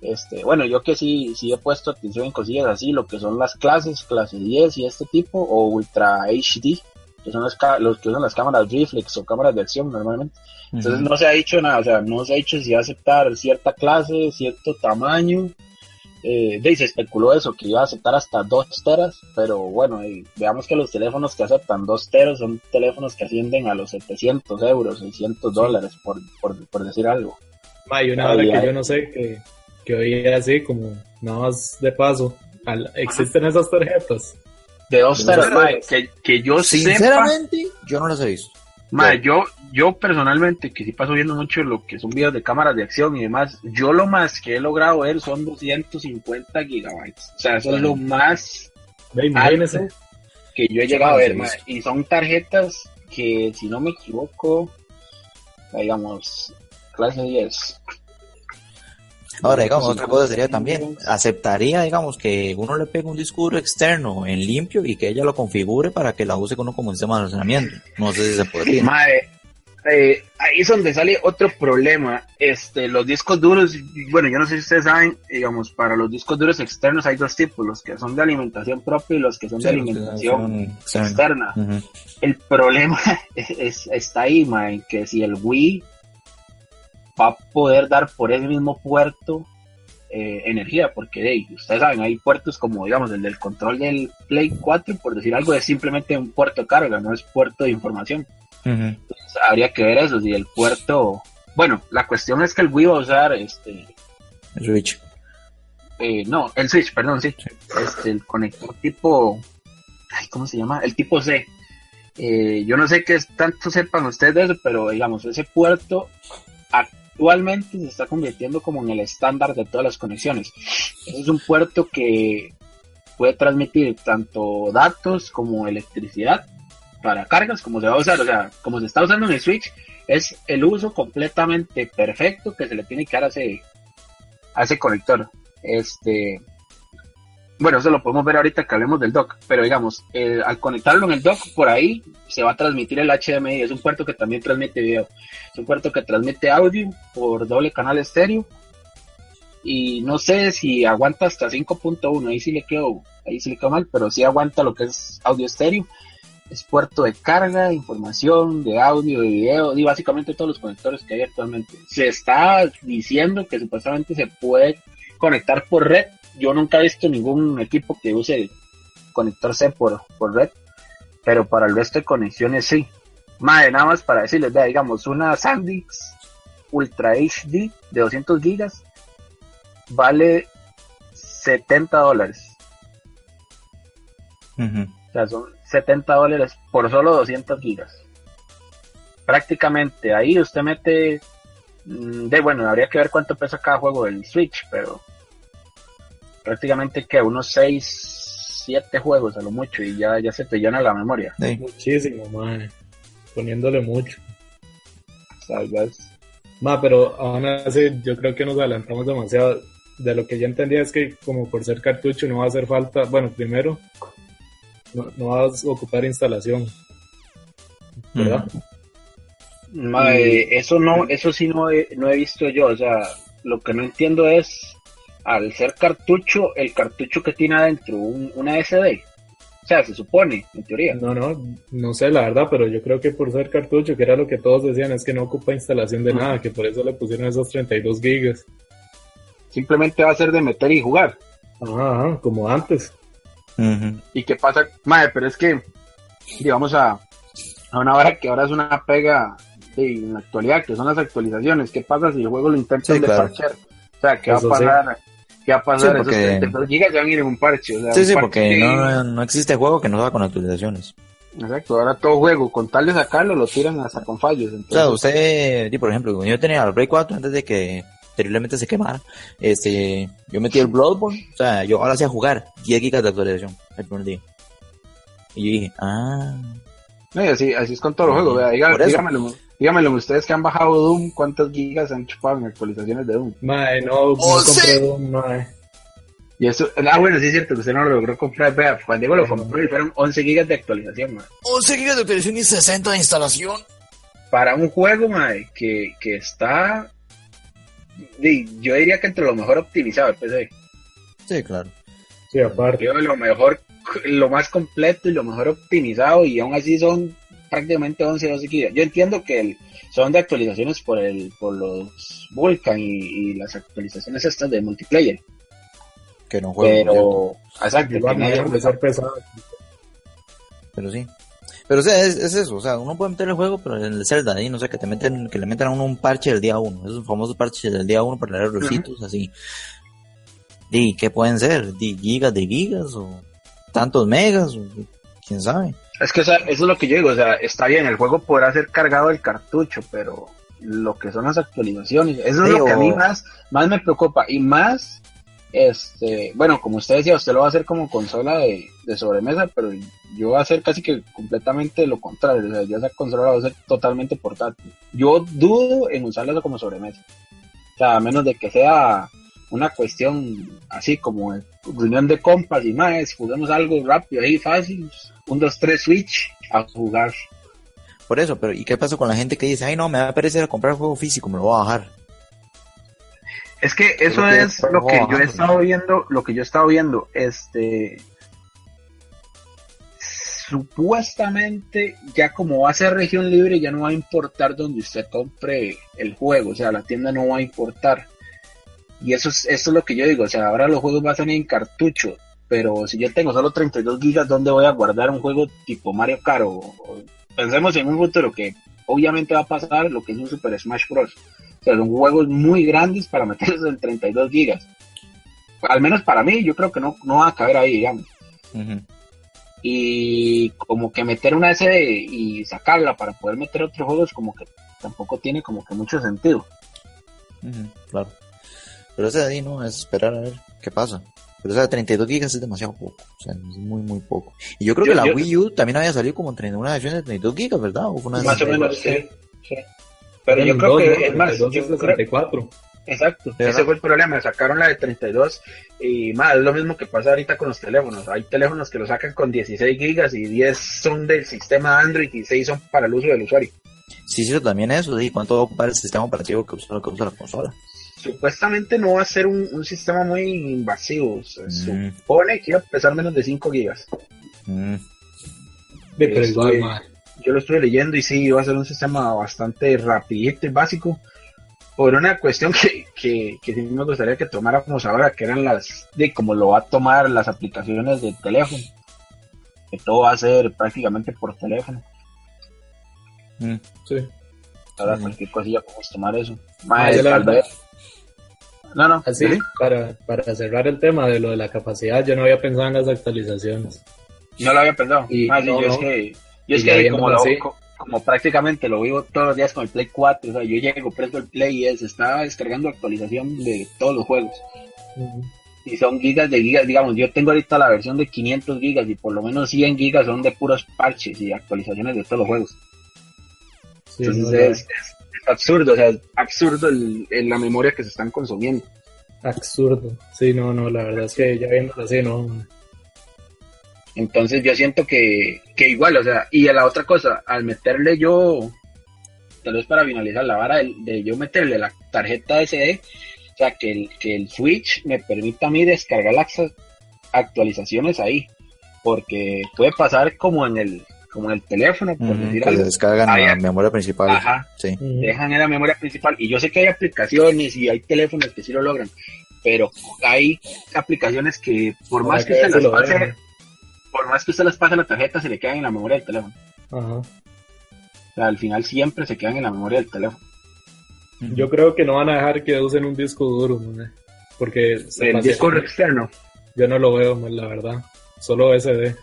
este, bueno, yo que sí, sí he puesto atención en cosillas así, lo que son las clases, clase 10 y este tipo, o Ultra HD, que son los, que usan las cámaras reflex o cámaras de acción normalmente. Entonces no se ha dicho nada, o sea, no se ha dicho si va a aceptar cierta clase, cierto tamaño. Eh, se especuló eso, que iba a aceptar hasta 2 teras, pero bueno, y veamos que los teléfonos que aceptan 2 teras son teléfonos que ascienden a los 700 euros, 600 dólares, por, por, por decir algo. Ma, y una hora que yo no sé, que, que oía así, como nada más de paso. Al- ¿Existen esas tarjetas? De 2 De teras, dos mae, teras. que, que yo sepa, Sinceramente, yo no las he visto. Mae, yo, yo personalmente, que sí paso viendo mucho lo que son videos de cámaras de acción y demás, yo lo más que he logrado ver son 250 gigabytes. O sea, eso es lo más imagínese. que yo he llegado a ver, y son tarjetas que, si no me equivoco, digamos, clase 10. Ahora, digamos, otra cosa sería también, aceptaría, digamos, que uno le pegue un disco duro externo en limpio y que ella lo configure para que la use uno como un sistema de almacenamiento. No sé si se podría. Mae, eh, ahí es donde sale otro problema. Este, los discos duros, bueno, yo no sé si ustedes saben, digamos, para los discos duros externos hay dos tipos, los que son de alimentación propia y los que son de Sí, alimentación externa. El problema es, es- está ahí, en que si el Wii va a poder dar por el mismo puerto eh, energía, porque hey, ustedes saben, hay puertos como, digamos, el del control del Play 4, por decir algo, es simplemente un puerto de carga, no es puerto de información. Entonces, habría que ver eso, si el puerto... Bueno, la cuestión es que el Wii va a usar, este, Switch. eh, no, el Switch, perdón, sí, este, el conector tipo, ay, ¿cómo se llama? El tipo C. Eh, yo no sé qué es- tanto sepan ustedes pero digamos, ese puerto actualmente se está convirtiendo como en el estándar de todas las conexiones. Es un puerto que puede transmitir tanto datos como electricidad para cargas, como se va a usar, o sea, como se está usando en el Switch, es el uso completamente perfecto que se le tiene que dar a ese, a ese conector. Este, bueno, eso lo podemos ver ahorita que hablemos del dock, pero digamos, al conectarlo en el dock, por ahí se va a transmitir el HDMI, es un puerto que también transmite video, es un puerto que transmite audio por doble canal estéreo, y no sé si aguanta hasta 5.1, ahí sí le quedó, ahí sí le quedó mal, pero sí aguanta lo que es audio estéreo, es puerto de carga, de información, de audio, de video, y básicamente todos los conectores que hay actualmente. Se está diciendo que supuestamente se puede conectar por red. Yo nunca he visto ningún equipo que use conector C por, por red, pero para el resto de conexiones sí. Madre, nada más para decirles, vea, digamos, una SanDisk Ultra HD de 200 gigas vale 70 dólares. O sea, son 70 dólares por solo 200 gigas. Prácticamente ahí usted mete mm, de bueno, habría que ver cuánto pesa cada juego del Switch, pero prácticamente que unos 6, 7 juegos a lo mucho y ya, ya se te llena la memoria. Muchísimo, madre. Poniéndole mucho. Salvas. Ma, pero aún así yo creo que nos adelantamos demasiado. De lo que yo entendía es que como por ser cartucho no va a hacer falta, bueno, primero no, vas a ocupar instalación. ¿Verdad? eso no, eso sí no he, no he visto yo, o sea, lo que no entiendo es, al ser cartucho, el cartucho que tiene adentro un, una SD. O sea, se supone, en teoría. No, no, no sé la verdad, pero yo creo que por ser cartucho, que era lo que todos decían, es que no ocupa instalación de nada, que por eso le pusieron esos 32 gigas. Simplemente va a ser de meter y jugar. Ajá, como antes. ¿Y qué pasa? Madre, pero es que, digamos, a, a una hora que ahora es una pega en la actualidad, que son las actualizaciones. ¿Qué pasa si el juego lo intentan de parchear? O sea, ¿qué va a pasar? ¿Qué va a pasar? Esos 32 gigas ya van a ir en un parche. sí, sí, porque no, no existe juego que no va con actualizaciones. Exacto, ahora todo juego, con tal de sacarlo, lo tiran hasta con fallos. O sea, usted, por ejemplo, yo tenía el Play 4 antes de que terriblemente se quemara. Este, yo metí el Bloodborne, o sea, yo ahora a jugar 10 gigas de actualización el primer día. Y yo dije, ah. No, así, así es con todos los juegos, vea, dígamelo, dígamelo, ustedes que han bajado Doom, ¿cuántas gigas han chupado en actualizaciones de Doom? Mae, no, no compré Doom, mae. Y eso, ah, bueno, sí es cierto que usted no lo logró comprar. Vea, Juan Diego lo compró y fueron 11 gigas de actualización, mae. 11 gigas de actualización y 60 de instalación. Para un juego, mae, que, que está yo diría que entre lo mejor optimizado el PC. Sí, claro. Sí, aparte. lo mejor, lo más completo y lo mejor optimizado y aún así son prácticamente 11 12 gigas. Yo entiendo que son de actualizaciones por el por los Vulkan y, las actualizaciones estas de multiplayer. Que no juegan. Pero, exacto. Pero sí. Pero o sea, es, eso, o sea, uno puede meter el juego, pero en el Zelda ahí, no sé, que te meten, que le metan a uno un parche del día uno, esos famosos parches del día uno para leer recitos, así. ¿Y qué pueden ser? ¿De gigas de gigas? ¿O tantos megas? O, ¿Quién sabe? Es que o sea, eso es lo que yo digo, o sea, está bien, el juego podrá ser cargado el cartucho, pero lo que son las actualizaciones, eso es lo que a mí más, más me preocupa, y más este, bueno, como usted decía, usted lo va a hacer como consola de, sobremesa, pero yo voy a hacer casi que completamente lo contrario. O sea, yo esa consola la voy a hacer totalmente portátil. Yo dudo en usarla como sobremesa. O sea, a menos de que sea una cuestión así como reunión de compas y más, juguemos algo rápido ahí, fácil, un, dos, tres switch a jugar. Por eso, pero ¿y qué pasa con la gente que dice, ay no, me va a parecer comprar juego físico, me lo voy a bajar? Es que eso es lo que yo he estado viendo, lo que yo he estado viendo, este supuestamente ya como va a ser región libre ya no va a importar donde usted compre el juego, o sea, la tienda no va a importar. Y eso es, eso es lo que yo digo, o sea, ahora los juegos van a ser en cartucho, pero si yo tengo solo 32 gigas, ¿dónde voy a guardar un juego tipo Mario Kart? pensemos en un futuro que obviamente va a pasar lo que es un Super Smash Bros. O sea, son juegos muy grandes para meterlos en 32 gigas. Al menos para mí, yo creo que no, no va a caber ahí, digamos. Y como que meter una SD y sacarla para poder meter otros juegos, como que tampoco tiene como que mucho sentido. claro. Pero ese de ahí no es esperar a ver qué pasa. Pero o sea, 32 gigas es demasiado poco. O sea, es muy, muy poco. Y yo creo que la Wii U también había salido como en una versión de 32 gigas, ¿verdad? O una más o menos, sí. sí. Pero yo creo que es más. Yo Exacto, ese fue el problema, sacaron la de 32 y más, es lo mismo que pasa ahorita con los teléfonos, hay teléfonos que lo sacan con 16 gigas y 10 son del sistema Android y 6 son para el uso del usuario. Sí, sí, también eso, ¿y cuánto va a ocupar el sistema operativo que usa, que usa la consola? Supuestamente no va a ser un, sistema muy invasivo, se mm. supone que iba a pesar menos de 5 gigas. Mm. pero igual, mae. yo lo estuve leyendo y sí, iba a ser un sistema bastante rapidito y básico. Por una cuestión que, que, que sí me gustaría que tomáramos ahora, que eran las, de cómo lo va a tomar las aplicaciones del teléfono. Que todo va a ser prácticamente por teléfono. Mm. Sí. Ahora Sí. cualquier cosilla podemos tomar eso. Ah, tal vez- No, no. Así, ¿sí? para, para cerrar el tema de lo de la capacidad, yo no había pensado en las actualizaciones. No lo había pensado. Y- sí, no, yo no. es que, yo es que como, lo- como prácticamente lo vivo todos los días con el Play 4, o sea, yo llego, presto el Play y es, estaba descargando actualización de todos los juegos. y son gigas de gigas, digamos, yo tengo ahorita la versión de 500 gigas y por lo menos 100 gigas son de puros parches y actualizaciones de todos los juegos. Sí, Entonces no, es, es- es absurdo, o sea, absurdo el, el- la memoria que se están consumiendo. absurdo. Sí, no, no, la verdad es que ya viéndolo así, no. Entonces yo siento que, que igual, o sea, y a la otra cosa, al meterle yo, tal vez para finalizar la vara de, de yo meterle la tarjeta SD, o sea, que el, que el Switch me permita a mí descargar las actualizaciones ahí, porque puede pasar como en el, como en el teléfono, por decir que se algo. descargan Ah, a la memoria principal. Ajá, Sí. Dejan en la memoria principal. Y yo sé que hay aplicaciones y hay teléfonos que sí lo logran, pero hay aplicaciones que por más que ver usted las lo pase, por más que usted las pase a la tarjeta, se le quedan en la memoria del teléfono. Ajá. O sea, al final siempre se quedan en la memoria del teléfono. Yo creo que no van a dejar que usen un disco duro, porque se El disco externo. yo no lo veo, la verdad. Solo SD.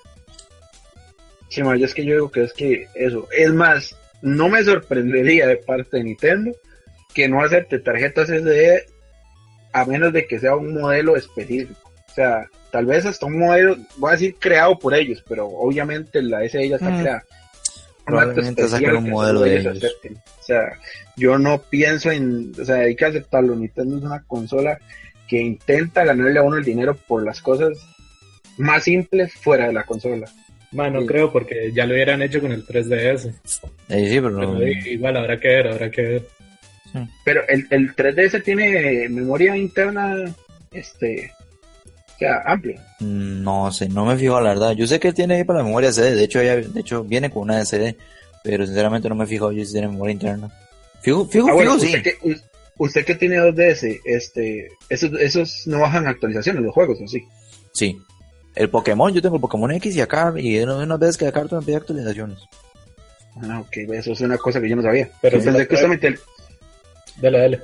Sí, ma, yo es que yo digo que es que eso. Es más, no me sorprendería de parte de Nintendo que no acepte tarjetas SD a menos de que sea un modelo específico. O sea, tal vez hasta un modelo, voy a decir creado por ellos, pero obviamente la SD ya está Mm. creada. Probablemente saquen un modelo de ellos ellos. acepten. O sea, yo no pienso en, o sea, hay que aceptarlo. Nintendo es una consola que intenta ganarle a uno el dinero por las cosas más simples fuera de la consola. Mae, no Sí. creo porque ya lo hubieran hecho con el 3DS. Eh, sí, pero Pero i- igual habrá que ver, habrá que ver. Pero el, el 3DS tiene memoria interna, este, o sea, amplia. mm, no sé, no me fijo la verdad. Yo sé que tiene ahí para la memoria CD, de hecho, ya- de hecho viene con una SD, pero sinceramente no me fijo yo si tiene memoria interna. Fijo, fijo, Ah, bueno, fijo, sí. usted, que, usted que tiene 2DS, este, esos, esos no bajan actualizaciones los juegos, ¿o sí? Sí. El Pokémon, yo tengo el Pokémon X y acá, y unas veces que acá me pide actualizaciones. Ah, ok, eso es una cosa que yo no sabía. Pero sí pensé la que usted metía el- Dale, dale.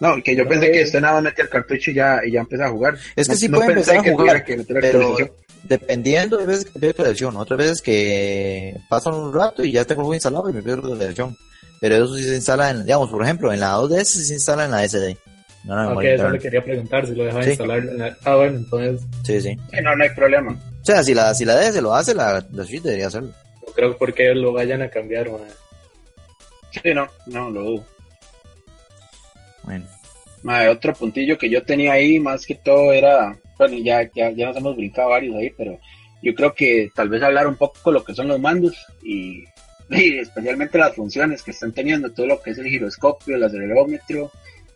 no, que yo No, pensé eh. que usted nada más metía el cartucho y ya, y ya empezaba a jugar. Es que No- sí no puede pensé empezar a que jugar, que meter pero actualización. dependiendo de veces que pide actualización, otras veces que pasan un rato y ya tengo el juego instalado y me pido actualización. Pero eso sí se instala en, digamos, por ejemplo, en la 2DS sí se instala en la SD. No en la Ok, memoria eso le quería preguntar si lo dejaba Sí. instalar. en la- Ah, bueno, entonces Sí, sí. No, no hay problema. O sea, si la, si la DS lo hace, la, la Switch debería hacerlo. no creo por qué lo vayan a cambiar. mae. Sí, no, no, lo dudo. Bueno. Madre, otro puntillo que yo tenía ahí, más que todo era, bueno, ya, ya, ya nos hemos brincado varios ahí, pero yo creo que tal vez hablar un poco lo que son los mandos y, y especialmente las funciones que están teniendo, todo lo que es el giroscopio, el acelerómetro,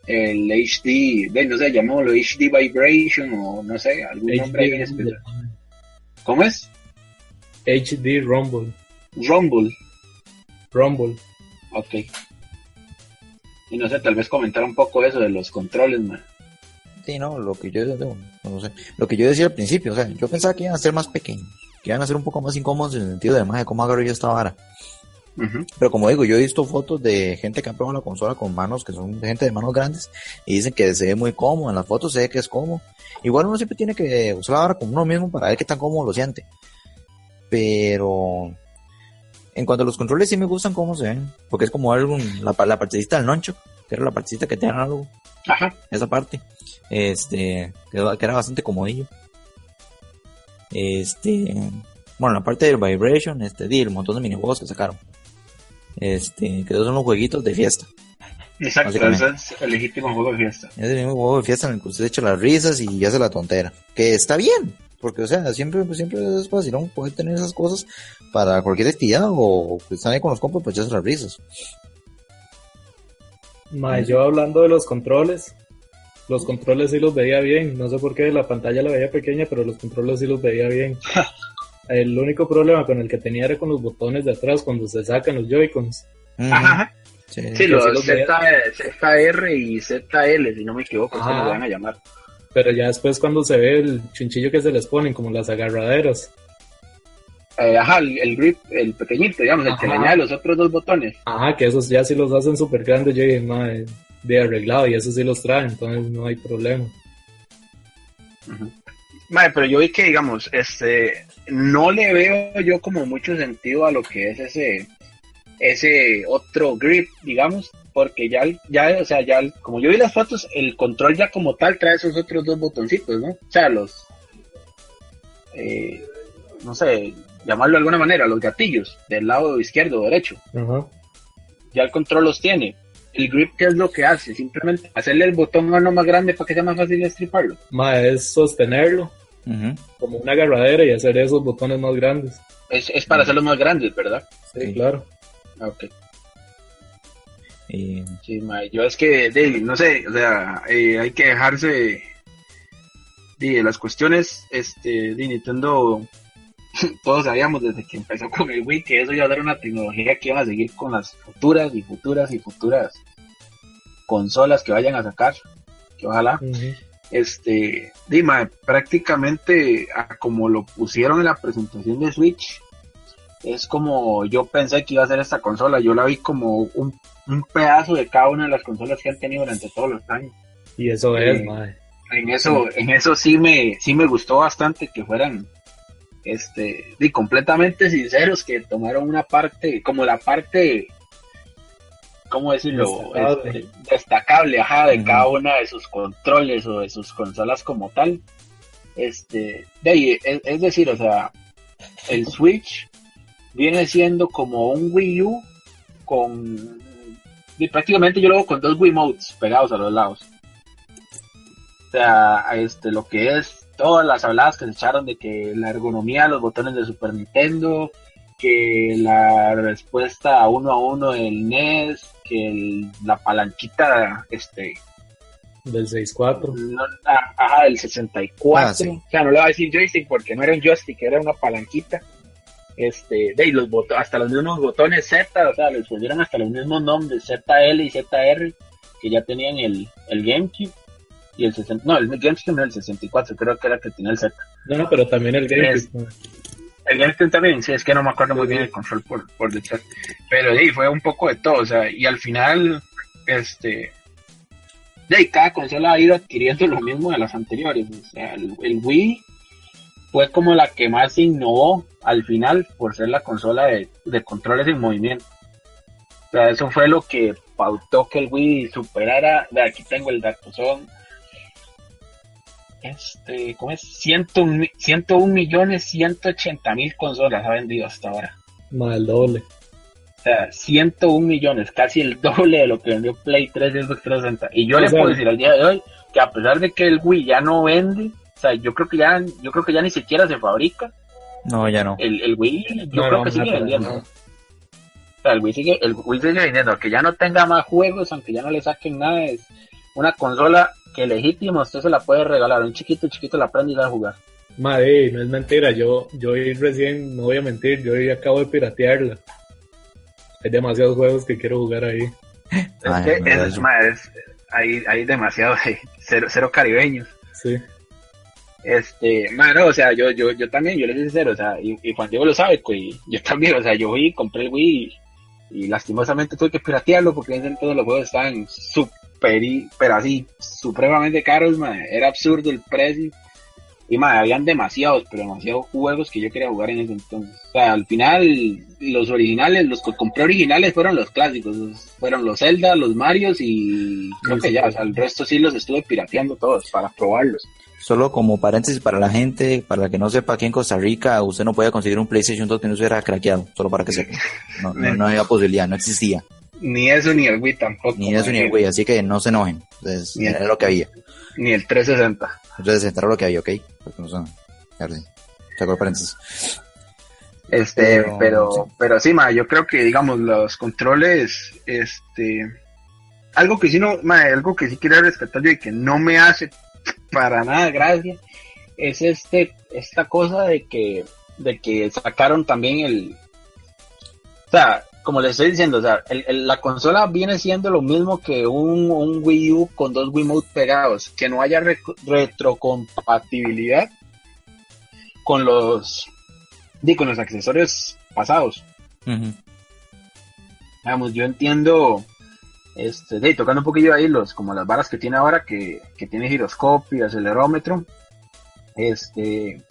el HD, de, no sé, llamémoslo HD Vibration o no sé, algún nombre ahí en HD especial. Rumble. ¿Cómo es? HD Rumble. Rumble. Rumble. Ok. Y no sé, tal vez comentar un poco eso de los controles, man. Sí, no, lo que yo, no, no sé, lo que yo decía al principio, o sea, yo pensaba que iban a ser más pequeños, que iban a ser un poco más incómodos en el sentido de más de cómo agarro yo esta vara. Pero como digo, yo he visto fotos de gente que ha probado la consola con manos que son gente de manos grandes y dicen que se ve muy cómodo, en las fotos se ve que es cómodo. Igual uno siempre tiene que usar la vara con uno mismo para ver qué tan cómodo lo siente. Pero en cuanto a los controles sí me gustan cómo se ven, porque es como algo, la, la del noncho, que era la partecita que te dan algo, Ajá. esa parte, este, que, que era bastante comodillo. Este, bueno, la parte del vibration, este, di, el montón de minijuegos que sacaron. Este, que son los jueguitos de fiesta. Exacto, ese es el legítimo juego de fiesta. Es el mismo juego de fiesta en el que usted echa las risas y hace la tontera. Que está bien, porque o sea, siempre, pues, siempre es fácil, ¿no? Poder tener esas cosas para cualquier actividad o pues, estar ahí con los compas para echarse las risas. Mae, yo hablando de los controles, los controles sí los veía bien. No sé por qué la pantalla la veía pequeña, pero los controles sí los veía bien. El único problema con el que tenía era con los botones de atrás cuando se sacan los Joy-Cons. Ajá. Sí. Sí, los los ZR y ZL, si no me equivoco, así Ajá. lo van a llamar. Pero ya después cuando se ve el chinchillo que se les ponen, como las agarraderas. Eh, ajá, el, el grip, el pequeñito, digamos, el que le Ajá. añade los otros dos botones. Ajá, que esos ya sí los hacen súper grandes, yo dije, "Mae, de arreglado, y esos sí los traen, entonces no hay problema. Madre, pero yo vi que, digamos, este, no le veo yo como mucho sentido a lo que es ese, ese otro grip, digamos, porque ya, ya, o sea, ya, como yo vi las fotos, el control ya como tal trae esos otros dos botoncitos, ¿no? O sea, los, eh, no sé, llamarlo de alguna manera, los gatillos del lado izquierdo o derecho, ya el control los tiene. El grip, ¿qué es lo que hace? Simplemente hacerle el botón a uno más grande para que sea más fácil estriparlo. Mae, es sostenerlo Como una agarradera y hacer esos botones más grandes. Es, es para hacerlos más grandes, ¿verdad? Sí, Sí. claro. Ah, Ok. Y- Sí, mae, yo es que, de, no sé, o sea, eh, hay que dejarse de las cuestiones, este, de Nintendo, todos sabíamos desde que empezó con el Wii que eso iba a ser una tecnología que iban a seguir con las futuras y futuras y futuras consolas que vayan a sacar, que ojalá. Este, Dima, prácticamente a como lo pusieron en la presentación de Switch, es como yo pensé que iba a ser esta consola, yo la vi como un, un pedazo de cada una de las consolas que han tenido durante todos los años. Y eso es, Sí. mae. En eso, en eso sí me, sí me gustó bastante que fueran, este, y completamente sinceros, que tomaron una parte, como la parte, ¿cómo decirlo? Destacable. Este, destacable, ajá, de cada una de sus controles o de sus consolas como tal. Este, de ahí, es, es decir, o sea, el Switch viene siendo como un Wii U con, y prácticamente yo lo hago con dos Wii Modes pegados a los lados. O sea, este, lo que es todas las habladas que se echaron de que la ergonomía de los botones de Super Nintendo, que la respuesta a uno a uno del NES, que el- la palanquita, este, Del 6.4. no, ah, ajá, del 64. Ah, sí. O sea, no le voy a decir joystick porque no era un joystick, era una palanquita. Este, de los botones, hasta los mismos botones Z, o sea, les pusieron hasta los mismos nombres, ZL y ZR, que ya tenían el, el GameCube. Y el 60, no, el GameCube no, el 64, creo que era el que tenía el Z. No, no, pero también el GameCube. Es-. El GameCube también, sí, es que no me acuerdo muy bien el control por, por detrás. Pero sí, fue un poco de todo, o sea, y al final, este, de cada consola ha ido adquiriendo lo mismo de las anteriores. O sea, el, Wii fue como la que más innovó al final por ser la consola de, de controles en movimiento. O sea, eso fue lo que pautó que el Wii superara. Aquí tengo el dato, este, ¿cómo es? 101, mi- 101 millones 180 mil consolas ha vendido hasta ahora. El doble. O sea, 101 millones, casi el doble de lo que vendió Play 3 y Xbox 360. Y yo O le sea, puedo decir al día de hoy que a pesar de que el Wii ya no vende, o sea, yo creo que ya, yo creo que ya ni siquiera se fabrica, No, ya no. el, el Wii yo No, creo que sigue vendiendo. O sea, el Wii sigue, el Wii sigue vendiendo, aunque ya no tenga más juegos, aunque ya no le saquen nada, es una consola que legítimo usted se la puede regalar, un chiquito chiquito la prende y la a jugar. Madre, no es mentira, yo, yo hoy recién, no voy a mentir, yo hoy acabo de piratearla. Hay demasiados juegos que quiero jugar ahí. Es que me da es, eso. ma, es- hay, hay demasiado, hay cero, cero caribeños. Sí. Este, mano, o sea, yo, yo, yo también, yo le soy sincero, o sea, y, y Juan Diego lo sabe, pues, y yo también, o sea, yo fui, compré el Wii y, y lastimosamente tuve que piratearlo porque en todos los juegos estaban súper, y- pero así, supremamente caros, era absurdo el precio. Y man, habían demasiados, pero demasiados juegos que yo quería jugar en ese entonces. O sea, al final, los originales, los que compré originales fueron los clásicos, fueron los Zelda, los Marios y creo que ya, o sea, el resto sí los estuve pirateando todos para probarlos. Solo como paréntesis para la gente, para que no sepa, aquí en Costa Rica usted no podía conseguir un PlayStation 2 que no estuviera craqueado, solo para que sepa. No, no había posibilidad, no existía. Ni eso ni el Wii tampoco. Ni eso ni el Wii, así que no se enojen. Entonces, Ni el- era lo que había. Ni el 360. Entonces, era lo que había, ¿ok? Porque no son. El paréntesis. Este, Pero, pero, sí. pero sí, ma, yo creo que, digamos, los controles, este, algo que sí no, ma, algo que sí quiero rescatar yo y que no me hace para nada gracia, es este, esta cosa de que de que sacaron también el... O sea, como les estoy diciendo, o sea, la consola viene siendo lo mismo que un, un Wii U con dos Wiimote pegados, que no haya retrocompatibilidad con los, con los accesorios pasados. Vamos, yo entiendo, este, de, tocando un poquillo ahí los, como las varas que tiene ahora, que, que tiene giroscopio, acelerómetro, este,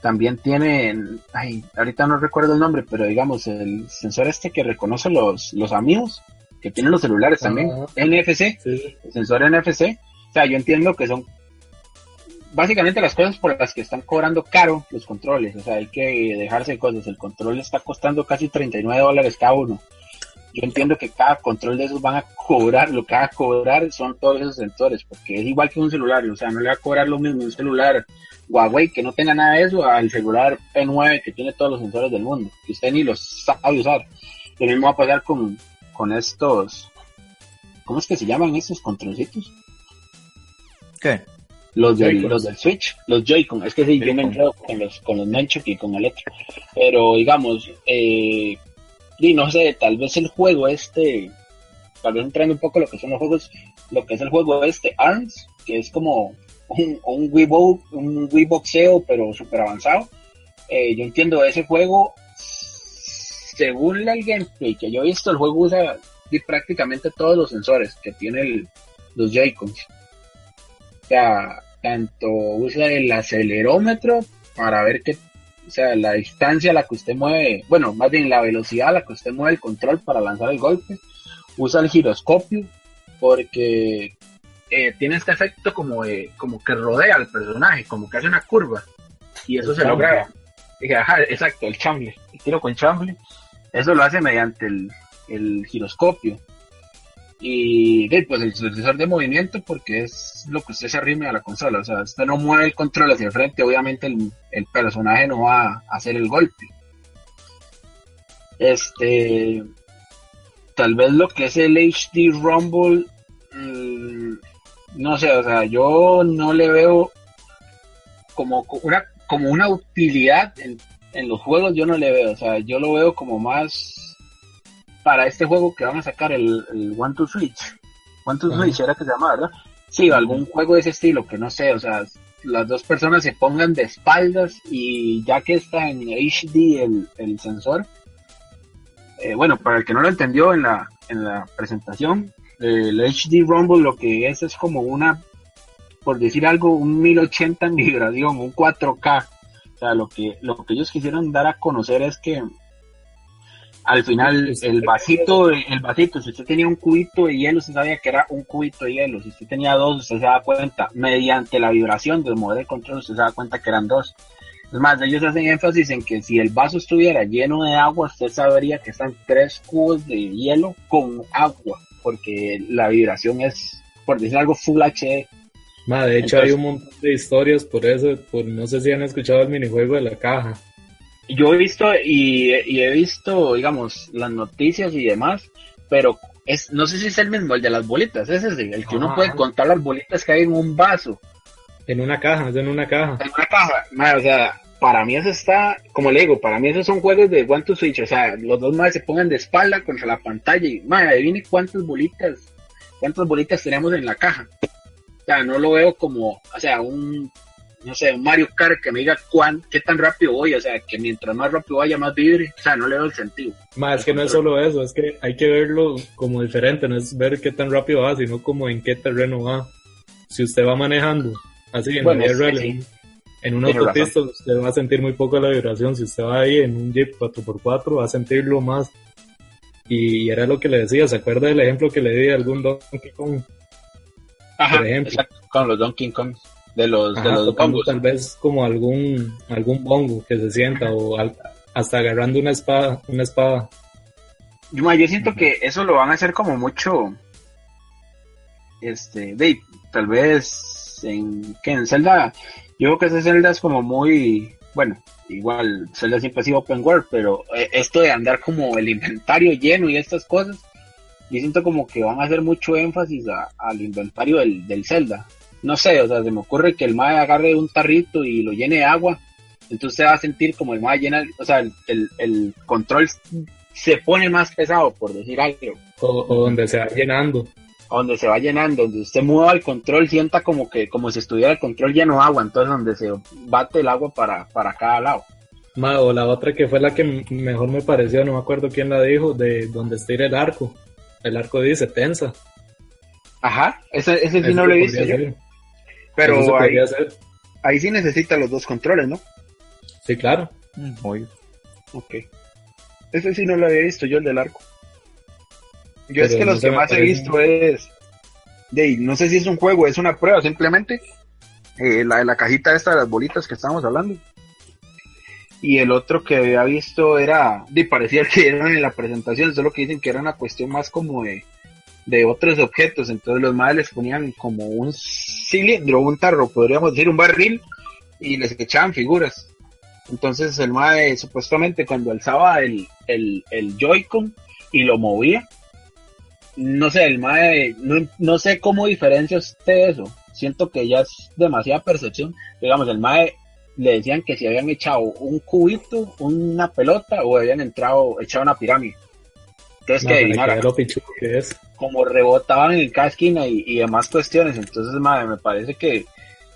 también tiene, ay, ahorita no recuerdo el nombre, pero digamos, el sensor este que reconoce los, los amigos, que tienen los celulares también, NFC, el sensor NFC, o sea, yo entiendo que son básicamente las cosas por las que están cobrando caro los controles, o sea, hay que dejarse cosas, el control está costando casi 39 dólares cada uno. Yo entiendo que cada control de esos van a cobrar, lo que va a cobrar son todos esos sensores, porque es igual que un celular, o sea, no le va a cobrar lo mismo un celular Huawei que no tenga nada de eso al celular P9 que tiene todos los sensores del mundo, que usted ni los sabe usar. Lo mismo va a pasar con, con estos, ¿cómo es que se llaman estos controlcitos? ¿Qué? Los, del, los del Switch, los Joy-Con, es que sí, yo me enredo con los, con los Nunchuk y con el otro. Pero digamos, eh, y no sé, tal vez el juego este, tal vez entrando un poco lo que son los juegos, lo que es el juego este, ARMS, que es como un, un, Wii, un Wii boxeo, pero súper avanzado. Eh, yo entiendo ese juego, según el gameplay que yo he visto, el juego usa prácticamente todos los sensores que tiene los Joy-Cons. O sea, tanto usa el acelerómetro para ver qué, o sea, la distancia a la que usted mueve, bueno, más bien la velocidad a la que usted mueve el control para lanzar el golpe. Usa el giroscopio porque eh, tiene este efecto como como que rodea al personaje, como que hace una curva. Y eso se logra. exacto, el chamble. El tiro con chamble. Eso lo hace mediante el, giroscopio. Y pues el sensor de movimiento porque es lo que usted se arrime a la consola. O sea, usted no mueve el control hacia el frente, obviamente el, personaje no va a hacer el golpe. Este, tal vez lo que es el HD Rumble, mm, no sé, o sea, yo no le veo como una, como una utilidad en, los juegos, yo no le veo, o sea, yo lo veo como más para este juego que van a sacar el, el One to Switch. One to Switch era que se llama, ¿verdad? Sí, algún juego de ese estilo, que no sé, o sea, las dos personas se pongan de espaldas y ya que está en HD el, el sensor, eh, bueno, para el que no lo entendió en la, en la presentación, el HD Rumble lo que es es como una, por decir algo, un 1080 en vibración, un 4K. O sea, lo que, lo que ellos quisieron dar a conocer es que al final el vasito, el vasito, si usted tenía un cubito de hielo, usted sabía que era un cubito de hielo. Si usted tenía dos, usted se da cuenta, mediante la vibración del modo de control, usted se da cuenta que eran dos. Es más, ellos hacen énfasis en que si el vaso estuviera lleno de agua, usted sabría que están tres cubos de hielo con agua porque la vibración es, por decir algo, Full HD. de hecho hay un montón de historias por eso, por no sé si han escuchado el minijuego de la caja. Yo he visto y, he visto, digamos, las noticias y demás, pero es, no sé si es el mismo, el de las bolitas, ese es el, que uno puede contar las bolitas que hay en un vaso. En una caja, es en una caja. En una caja, o sea, para mí eso está, como le digo, para mí esos son juegos de One to Switch, o sea, los dos más se pongan de espalda contra la pantalla y, madre, adivine cuántas bolitas, cuántas bolitas tenemos en la caja. O sea, no lo veo como, o sea, un, no sé, un Mario Kart que me diga cuán, qué tan rápido voy, o sea, que mientras más rápido vaya, más vibre, o sea, no le veo el sentido. Más es que no es solo eso, es que hay que verlo como diferente, no es ver qué tan rápido va, sino como en qué terreno va. Si usted va manejando, así en bueno, en una autopista usted va a sentir muy poco la vibración. Si usted va ahí en un Jeep 4x4 va a sentirlo más. Y era lo que le decía, ¿se acuerda del ejemplo que le di a algún Donkey Kong? Ajá, por ejemplo. Exacto, con los Donkey Kong. De los, de los bongos. Tal vez como algún, algún bongo que se sienta o hasta agarrando una espada. Una espada. Yo, yo siento que eso lo van a hacer como mucho. Este, Dave, tal vez en, que en Zelda yo creo que ese Zelda es como muy, bueno, igual Zelda siempre ha sido open world, pero eh, esto de andar como el inventario lleno y estas cosas, yo siento como que van a hacer mucho énfasis al inventario del, del Zelda. No sé, o sea, se me ocurre que el mae agarre un tarrito y lo llene de agua Entonces usted va a sentir como el más llena, o sea, el, el, control se pone más pesado, por decir algo. O, donde se va llenando. O donde se va llenando, donde usted mueva el control, sienta como que, como si estuviera el control lleno de agua, entonces donde se bate el agua para, para cada lado. o la otra que fue la que mejor me pareció, no me acuerdo quién la dijo, de donde está el arco. El arco dice tensa. Ajá, ese, ese sí no lo he visto yo. Pero ahí, ahí sí necesita los dos controles, ¿no? Sí, claro. Mm, ok. Ese sí no lo había visto yo, el del arco. Yo es que los que más he visto es... De, no sé si es un juego, es una prueba simplemente. Eh, la de la cajita esta de las bolitas que estábamos hablando. Y el otro que había visto era, de parecía que eran en la presentación, solo que dicen que era una cuestión más como de, de otros objetos. Entonces los madres les ponían como un cilindro, un tarro, podríamos decir un barril, y les echaban figuras. Entonces el MAE supuestamente cuando alzaba el, el, el Joy-Con y lo movía, no sé, el MAE, no, no, sé cómo diferencia usted eso. Siento que ya es demasiada percepción. Digamos, el MAE le decían que si habían echado un cubito, una pelota o habían entrado, echado una pirámide. Entonces, que es. como rebotaban en cada esquina y, demás cuestiones. Entonces, madre, me parece que,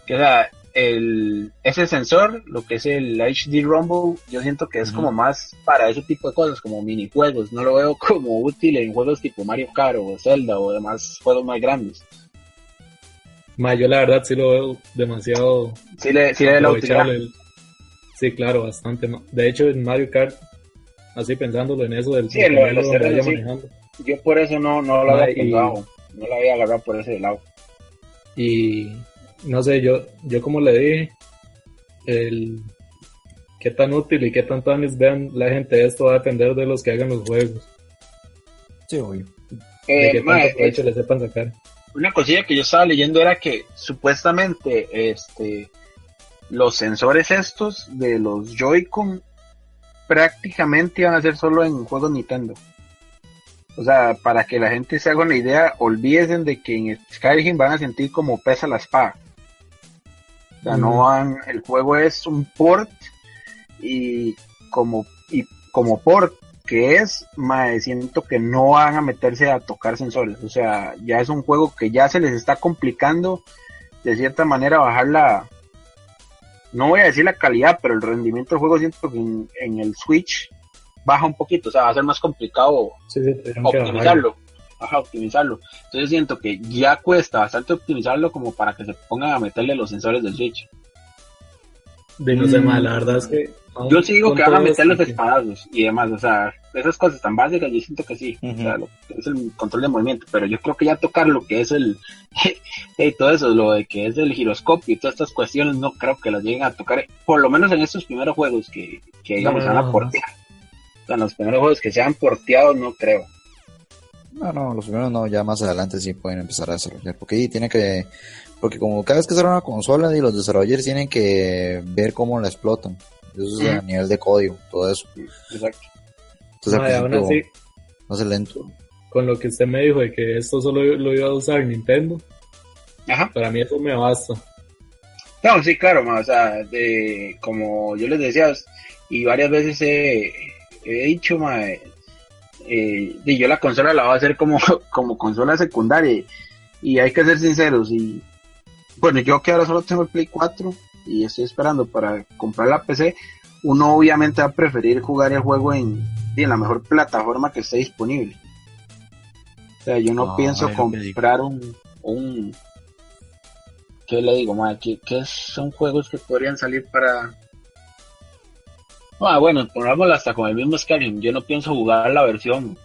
que o sea, el, ese sensor, lo que es el HD Rumble, yo siento que es como más para ese tipo de cosas, como minijuegos. No lo veo como útil en juegos tipo Mario Kart o Zelda o demás juegos más grandes. yo la verdad sí lo veo demasiado. Sí, le, sí le Sí, claro, bastante. De hecho, en Mario Kart, así pensándolo en eso del. Sí, lo de los Yo por eso no, no lo había no lo había agarrado por ese lado. Y no sé, yo, yo como le dije, el qué tan útil y qué tanto años vean la gente esto va a depender de los que hagan los juegos. Sí, obvio. de qué tanto provecho le sepan sacar. Una cosilla que yo estaba leyendo era que supuestamente este los sensores estos de los Joy-Con prácticamente iban a ser solo en juegos Nintendo. O sea, para que la gente se haga una idea, olvídense de que en Skyrim van a sentir como pesa la espada. O sea, no van, el juego es un port y como, y como port que es, me siento que no van a meterse a tocar sensores. O sea, ya es un juego que ya se les está complicando de cierta manera bajar la, no voy a decir la calidad, pero el rendimiento del juego siento que en, el Switch baja un poquito, o sea, va a ser más complicado optimizarlo optimizarlo. Entonces siento que ya cuesta bastante optimizarlo como para que se pongan a meterle los sensores del Switch. De no sé, mm. la verdad es que... Yo sí digo que van a meter los espadazos y demás, o sea, esas cosas tan básicas yo siento que sí, o sea, es el control de movimiento, pero yo creo que ya tocar lo que es el, y todo eso, lo de que es el giroscopio y todas estas cuestiones, no creo que las lleguen a tocar, por lo menos en estos primeros juegos que, que digamos, van a portear. O sea, en los primeros juegos que se han porteado, no creo. No, no, los primeros no, ya más adelante sí pueden empezar a desarrollar, porque tiene que, porque como cada vez que sale una consola y los desarrolladores tienen que ver cómo la explotan, eso es a nivel de código, todo eso. Exacto. Entonces, no sé lento. Con lo que usted me dijo de que esto solo lo iba a usar Nintendo, Ajá. para mí eso me basta. No, sí, claro, o sea, de, como yo les decía, y varias veces he, he dicho, ma, eh, y yo la consola la voy a hacer como, como consola secundaria y hay que ser sinceros y bueno yo que ahora solo tengo el Play 4 y estoy esperando para comprar la PC uno obviamente va a preferir jugar el juego en, en la mejor plataforma que esté disponible o sea yo no, pienso comprar un, un ¿qué le digo? ¿Qué, ¿Qué son juegos que podrían salir para Ah, bueno, pongámoslo hasta con el mismo Skyrim. Yo no pienso jugar la versión.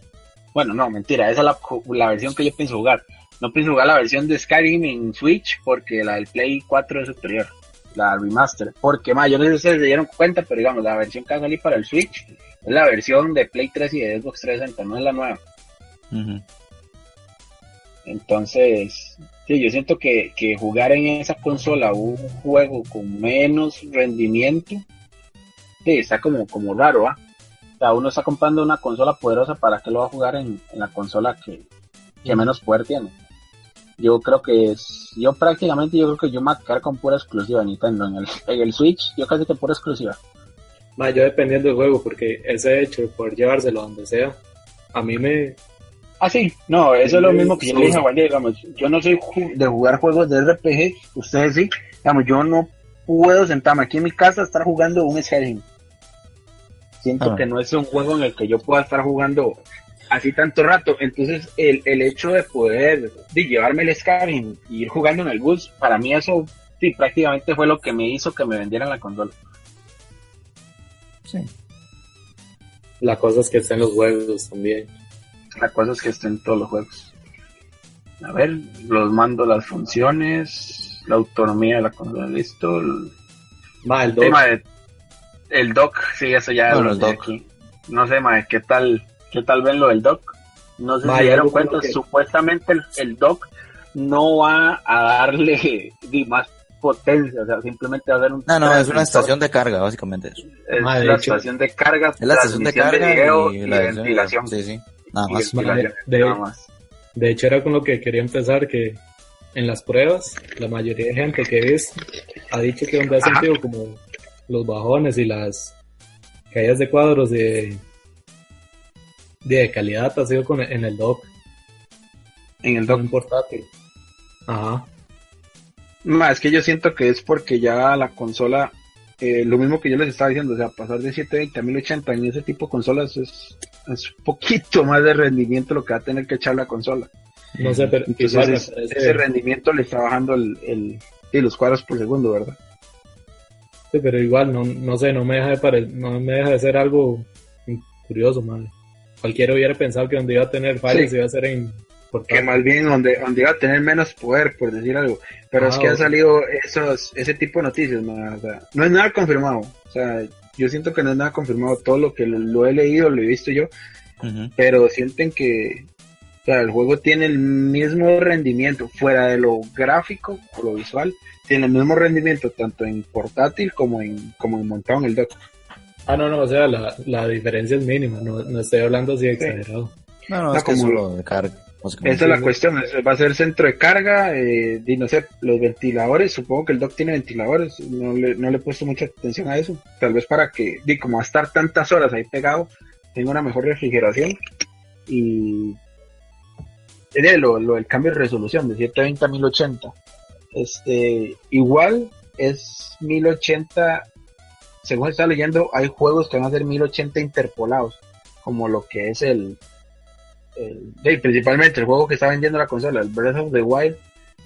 Bueno, no, mentira, esa es la, versión que yo pienso jugar. No pienso jugar la versión de Skyrim en Switch porque la del Play 4 es superior. La remaster. Porque, más, yo no sé si se dieron cuenta, pero digamos, la versión que va a salir para el Switch es la versión de Play 3 y de Xbox 360, no es la nueva. Entonces, sí, yo siento que, que jugar en esa consola un juego con menos rendimiento sí, está como, como raro, ¿ah? O sea, uno está comprando una consola poderosa, ¿para que lo va a jugar en, la consola que, menos poder tiene? Yo creo que es, yo prácticamente yo creo que yo me voy a quedar con pura exclusiva Nintendo. En el, en el Switch, yo casi que pura exclusiva. Ma, yo dependiendo del juego, porque ese hecho de poder llevárselo donde sea, a mí me... Ah, sí, no, eso es lo mismo que yo le dije a digamos, yo no soy ju- de jugar juegos de RPG, ustedes sí, digamos, yo no puedo sentarme aquí en mi casa a estar jugando un Skyrim. Siento Ah. que no es un juego en el que yo pueda estar jugando así tanto rato, entonces el, el hecho de poder de llevarme el Skyrim y ir jugando en el bus, para mí eso sí, prácticamente fue lo que me hizo que me vendieran la consola. Sí. La cosa es que está en los juegos también. La cosa es que estén todos los juegos. A ver, los mando las funciones, la autonomía de la consola, listo. El Ma, el dock, tema de el dock, sí, eso ya Bueno, lo el sé dock. aquí. No sé, mae, ¿qué tal, qué tal ven lo del dock? No sé Ma, si dieron cuenta, que- supuestamente el, el dock no va a darle más potencia, o sea, simplemente va a ser un No, no, es una estación de carga, básicamente eso. es Ma, de la hecho, estación de carga, Es la estación de carga video y, y, la ventilación. Sí, sí. Nada más. de- nada más. de hecho era con lo que quería empezar, que en las pruebas, la mayoría de gente que visto ha dicho que donde ha sentido como los bajones y las caídas de cuadros de, de calidad ha sido con, en el dock, En el dock. en portátil. Ajá. Ma, es que yo siento que es porque ya la consola, eh, lo mismo que yo les estaba diciendo, o sea, pasar de 720 a 1080 en ese tipo de consolas es, es un poquito más de rendimiento lo que va a tener que echar la consola. No sé, pero Entonces igual me es- parece- ese rendimiento le está bajando el, el, sí, los cuadros por segundo, ¿verdad? Sí, pero igual, no, no sé, no me deja de pare- no me deja de ser algo curioso, madre. Cualquiera hubiera pensado que donde iba a tener fallas Sí. iba a ser en Que portátil. más bien donde, donde iba a tener menos poder, por decir algo. Pero Ah, es que han ok. salido esos, ese tipo de noticias, ma, o sea, no es nada confirmado. O sea, yo siento que no es nada confirmado. Todo lo que lo, lo he leído, lo he visto yo, pero sienten que o sea, el juego tiene el mismo rendimiento fuera de lo gráfico o lo visual tiene el mismo rendimiento tanto en portátil como en como en montado en el dock Ah, no, no, o sea, la, la diferencia es mínima, no, no estoy hablando así exagerado. No, no, No, es que como- solo de carga. Esa es la cuestión es- va a ser centro de carga eh, y no sé los ventiladores supongo que el dock tiene ventiladores no le, no le he puesto mucha atención a eso tal vez para que di como va a estar tantas horas ahí pegado tenga una mejor refrigeración y lo, lo del cambio de resolución de 720 a 1080 este igual es 1080 según está leyendo hay juegos que van a ser 1080 interpolados como lo que es el, el sí, principalmente el juego que está vendiendo la consola el Breath of the Wild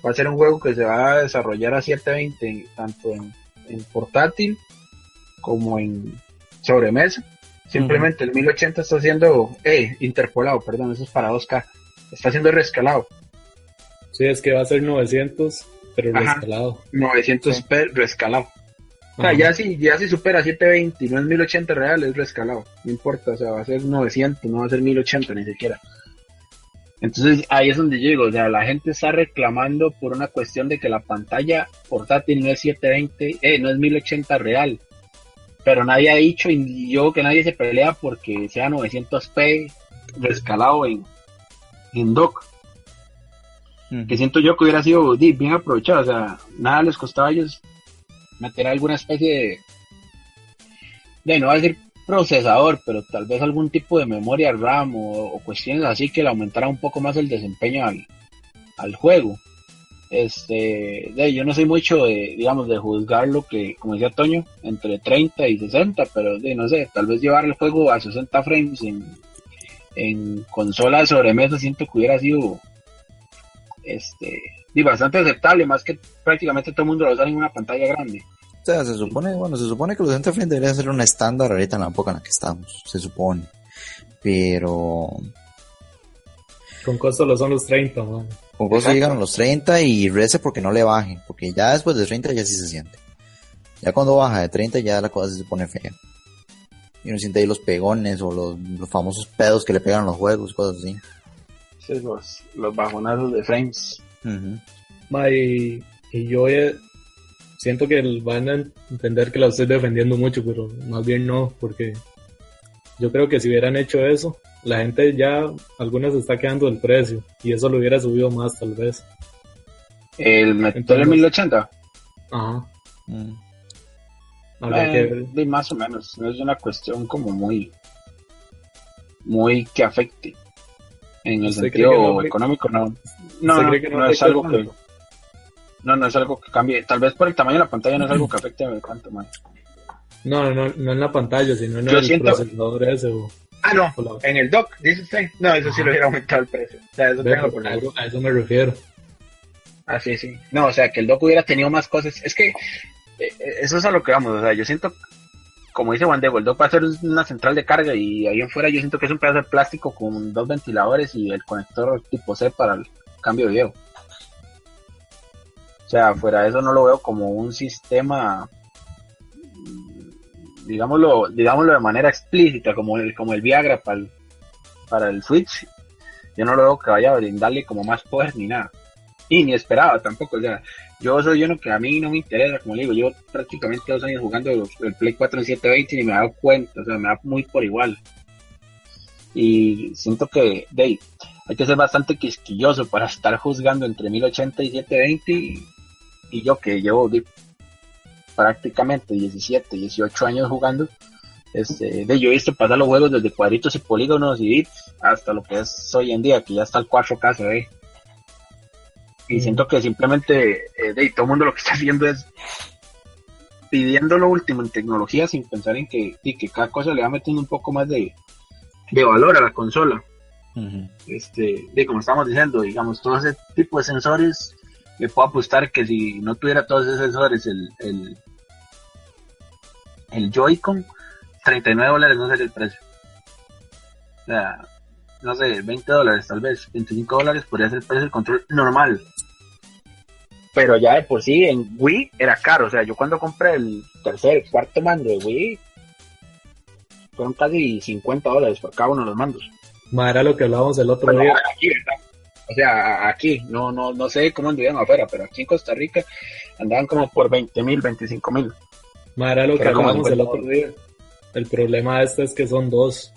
va a ser un juego que se va a desarrollar a 720 tanto en, en portátil como en sobremesa simplemente el 1080 está siendo eh, interpolado perdón eso es para 2K está siendo rescalado Sí, es que va a ser 900, pero Ajá. rescalado. 900p rescalado O sea, Ajá. ya si, ya si supera 720 y no es 1080 real, es rescalado. No importa, o sea, va a ser 900, no va a ser 1080 ni siquiera. Entonces ahí es donde yo digo, o sea, la gente está reclamando por una cuestión de que la pantalla portátil no es 720, eh, no es 1080 real. Pero nadie ha dicho, y yo que nadie se pelea porque sea 900p rescalado en, en dock Ujú. que siento yo que hubiera sido bien aprovechado, o sea, nada les costaba a ellos meter alguna especie de, de no va a decir procesador, pero tal vez algún tipo de memoria RAM o, cuestiones así que le aumentara un poco más el desempeño al, al juego. Este, de, yo no soy mucho de, digamos, de juzgar lo que, como decía Toño, entre 30 y 60, pero de, no sé, tal vez llevar el juego a 60 frames en, en consola de sobremesa siento que hubiera sido este bastante aceptable, más que prácticamente todo el mundo lo usa en una pantalla grande. O sea, se supone, bueno, se supone que los Frame debería ser un estándar ahorita en la época en la que estamos, se supone. Pero Con costo lo son los 30, man. con Exacto. llegan a los 30 y rece porque no le baje, porque ya después de 30 ya sí se siente. Ya cuando baja de 30 ya la cosa se pone fea. Y uno siente ahí los pegones o los, los famosos pedos que le pegan a los juegos, cosas así. Sí, los, los bajonazos de frames. Ma, y, y yo siento que van a entender que la estoy defendiendo mucho, pero más bien no, porque yo creo que si hubieran hecho eso, la gente ya, algunas se está quedando del precio, y eso lo hubiera subido más tal vez. El meter el 1080. Ajá. Mm. Habrá que Eh, ver. de más o menos, no es una cuestión como muy, muy que afecte. En el ¿Usted sentido que no económico, no. No, ¿Usted no, cree que no no es algo que? No, no es algo que cambie. Tal vez por el tamaño de la pantalla no es algo que afecte a cuánto más. No, no, no, no en la pantalla, sino en Yo el siento- procesador ese. O, Ah, no, o la- en el dock, dice usted. No, eso sí lo hubiera aumentado el precio. O sea, eso Ve, tengo por a, seguro. eso, a eso me refiero. Ah, sí, sí. No, o sea, que el dock hubiera tenido más cosas. Es que eh, eso es a lo que vamos. O sea, yo siento, como dice Juan Diego, el dock va a ser una central de carga y ahí en fuera yo siento que es un pedazo de plástico con dos ventiladores y el conector tipo C para el cambio de video. O sea, fuera de eso no lo veo como un sistema, digámoslo, digámoslo de manera explícita, como el, como el Viagra para el, para el Switch. Yo no lo veo que vaya a brindarle como más poder ni nada. Y ni esperaba tampoco, o sea, yo soy uno que a mí no me interesa, como le digo, llevo prácticamente dos años jugando el Play 4 en 720 y me he dado cuenta, o sea, me da muy por igual. Y siento que, de, hay que ser bastante quisquilloso para estar juzgando entre 1080 y 720 y, y yo que llevo di- prácticamente 17, 18 años jugando, este, de, yo he visto pasar los juegos desde cuadritos y polígonos y bits hasta lo que es hoy en día, que ya está el 4K, se ve. Y siento que simplemente eh, de, todo el mundo lo que está haciendo es pidiendo lo último en tecnología sin pensar en que, y que cada cosa le va metiendo un poco más de, de valor a la consola. Este, de como estamos diciendo, digamos, todo ese tipo de sensores, le puedo apostar que si no tuviera todos esos sensores, el, el, el Joy-Con, 39 dólares no sería el precio. O sea, no sé, 20 dólares tal vez, 25 dólares podría ser el precio del control normal. Pero ya de por sí en Wii era caro, o sea, yo cuando compré el tercer, cuarto mando de Wii, fueron casi 50 dólares por cada uno de los mandos. Ma, era lo que hablábamos el otro Bueno, día. aquí, ¿verdad? O sea, aquí, no, no, no sé cómo anduvieron afuera, pero aquí en Costa Rica andaban como por 20 mil, 25 mil. Ma, era lo que hablábamos el 50 otro día. El problema de esto es que son dos,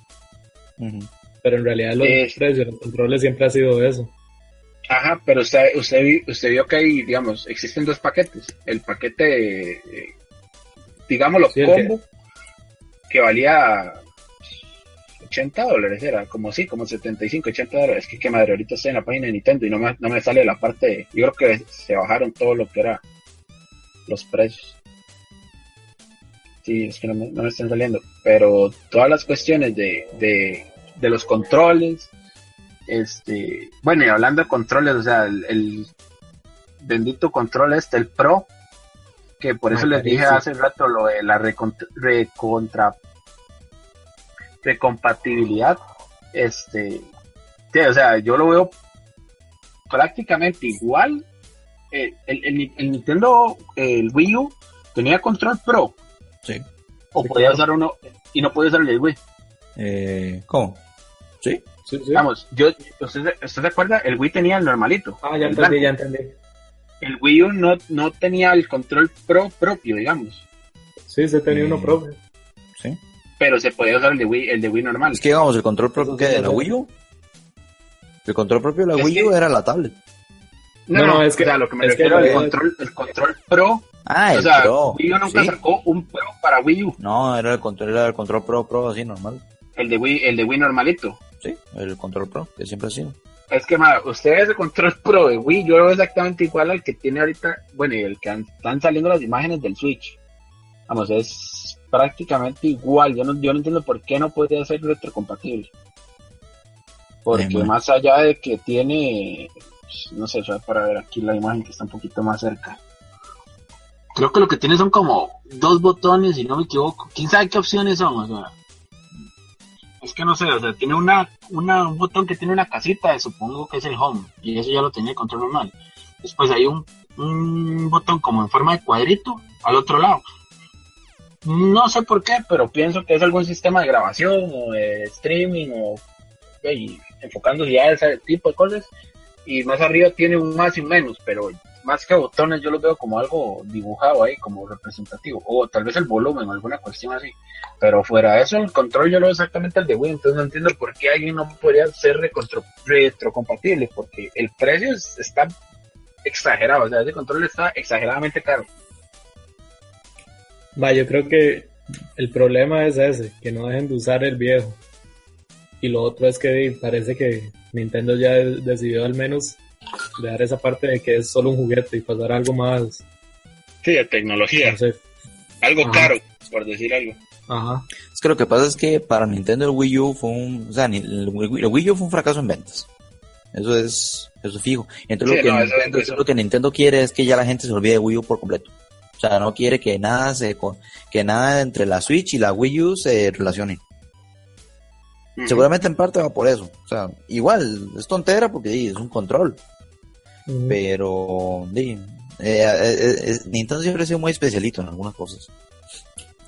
pero en realidad los Es- precios, los controles siempre ha sido eso. Ajá, pero usted, usted, vi- usted vio que hay, digamos, existen dos paquetes. El paquete, eh, digámoslo, Sí, que- combo, que valía 80 dólares, era como sí, como 75, 80 dólares. Que qué madre, ahorita estoy en la página de Nintendo y no me, no me sale la parte, yo creo que se bajaron todo lo que era los precios. Sí, es que no me, no me están saliendo. Pero todas las cuestiones de, de, de los controles, este, bueno, y hablando de controles, o sea, el, el bendito control este, el Pro, que por eso Ah, les dije hace rato lo de la recont- recontra recompatibilidad, este, sí, o sea, yo lo veo prácticamente igual. Eh, el, el- el Nintendo, el Wii U, tenía control Pro, Sí. o Sí, podía claro. usar uno y no podía usar el de Wii. Eh, ¿Cómo? ¿Sí? Sí, sí. Vamos, yo, ¿usted, ¿usted se acuerda? El Wii tenía el normalito. Ah, ya entendí, blanco. ya entendí. el Wii U no, no tenía el control pro propio, digamos, Sí, se tenía uno Eh, propio. Pero se podía usar el de Wii, el de Wii normal. Es que digamos, el control propio Eso ¿qué, sí de la. Wii U. El control propio de la Es Wii U que- era la tablet. no, no, no, es que- o sea, lo que me refiero al control, el control pro, Ah, o el sea, Pro. Wii U nunca Sí. sacó un pro para Wii U, No, era el control, era el control Pro Pro así normal. el de Wii, el de Wii normalito. Sí, el control Pro, que siempre ha sido. Es que, ma, usted ve ese control pro de Wii, yo lo veo exactamente igual al que tiene ahorita, bueno, y el que han- están saliendo las imágenes del Switch. Vamos, es prácticamente igual. Yo no, yo no entiendo por qué no podría ser retrocompatible. Porque más allá de que tiene, pues, no sé, para ver aquí la imagen que está un poquito más cerca. Creo que lo que tiene son como dos botones, si no me equivoco. ¿Quién sabe qué opciones son? O sea, es que no sé, o sea, tiene una, una, un botón que tiene una casita, supongo que es el home, y eso ya lo tenía el control normal. Después hay un, un botón como en forma de cuadrito al otro lado. No sé por qué, pero pienso que es algún sistema de grabación o de streaming o y enfocándose a ese tipo de cosas. Y más arriba tiene un más y menos, pero más que botones yo lo veo como algo dibujado ahí, como representativo. O tal vez el volumen alguna cuestión así. Pero fuera de eso, el control yo lo veo exactamente el de Wii, entonces no entiendo por qué alguien no podría ser retrocompatible, porque el precio es- está exagerado, o sea, ese control está exageradamente caro. Va, yo creo que el problema es ese, que no dejen de usar el viejo. Y lo otro es que parece que Nintendo ya decidió al menos dejar esa parte de que es solo un juguete y pasar a algo más. Sí, de tecnología. No sé. Algo Ajá. caro, por decir algo. Ajá. Es que lo que pasa es que para Nintendo el Wii U fue un, o sea, el Wii, el Wii U fue un fracaso en ventas. Eso es, eso es fijo. Entonces Sí, lo, que no, eso- Nintendo, eso- lo que Nintendo quiere es que ya la gente se olvide de Wii U por completo. O sea, no quiere que nada se, co- que nada entre la Switch y la Wii U se relacione. Seguramente en parte va por eso. O sea, igual, es tontera porque sí, es un control. Pero, sí, eh, eh, eh, Nintendo siempre ha sido muy especialito en algunas cosas.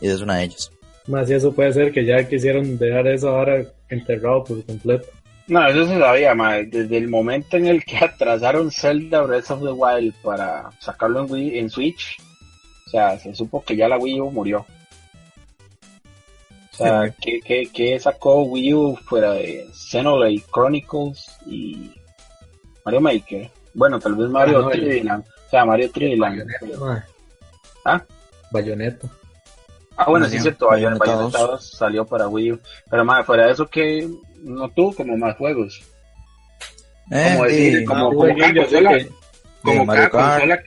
Y esa es una de ellas. Más y eso puede ser que ya quisieron dejar eso ahora enterrado por completo. No, eso se sabía, ma. Desde el momento en el que atrasaron Zelda Breath of the Wild para sacarlo en, Wii, en Switch, o sea, se supo que ya la Wii U murió. O sea, ¿qué, qué, qué sacó Wii U fuera de Xenoblade Chronicles y Mario Maker? Bueno, tal vez Mario Ah, no, el- 3D Land. O sea, Mario 3D Land. Ah. Bayonetta. Ah, bueno, Bayonetta- sí es cierto, Bayonetta, Bayonetta 2 salió para Wii U. Pero más fuera de eso que no tuvo como más juegos. Eh, Como sí, decir, como- como consola- que- como Mario cada Kart. consola.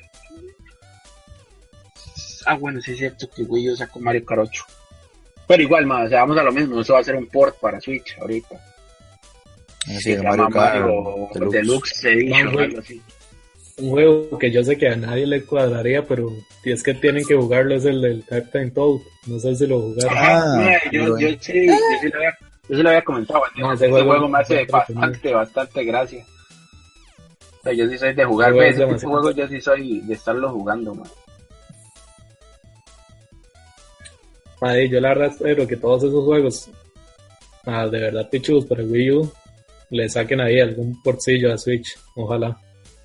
Ah, bueno, sí es cierto que Wii U sacó Mario Kart 8. Pero igual, más, o sea, vamos a lo mismo, eso va a ser un port para Switch ahorita. sí, Mario Kart Mario Deluxe. Deluxe Edition, Ah, güey. algo así. Un juego que yo sé que a nadie le cuadraría, pero si es que tienen que jugarlo es el del Captain Toad. No sé si lo jugaron. Ah, no, yo, yo sí, yo sí lo había, yo sí lo había comentado. No, ese ese juego, juego- me hace bastante, bastante gracia. O sea, yo sí soy de jugar, Ese juego yo sí soy de estarlo jugando, man. Madre, yo la verdad espero que todos esos juegos, ah, de verdad pichudos para Wii U, le saquen ahí algún porcillo a Switch. Ojalá.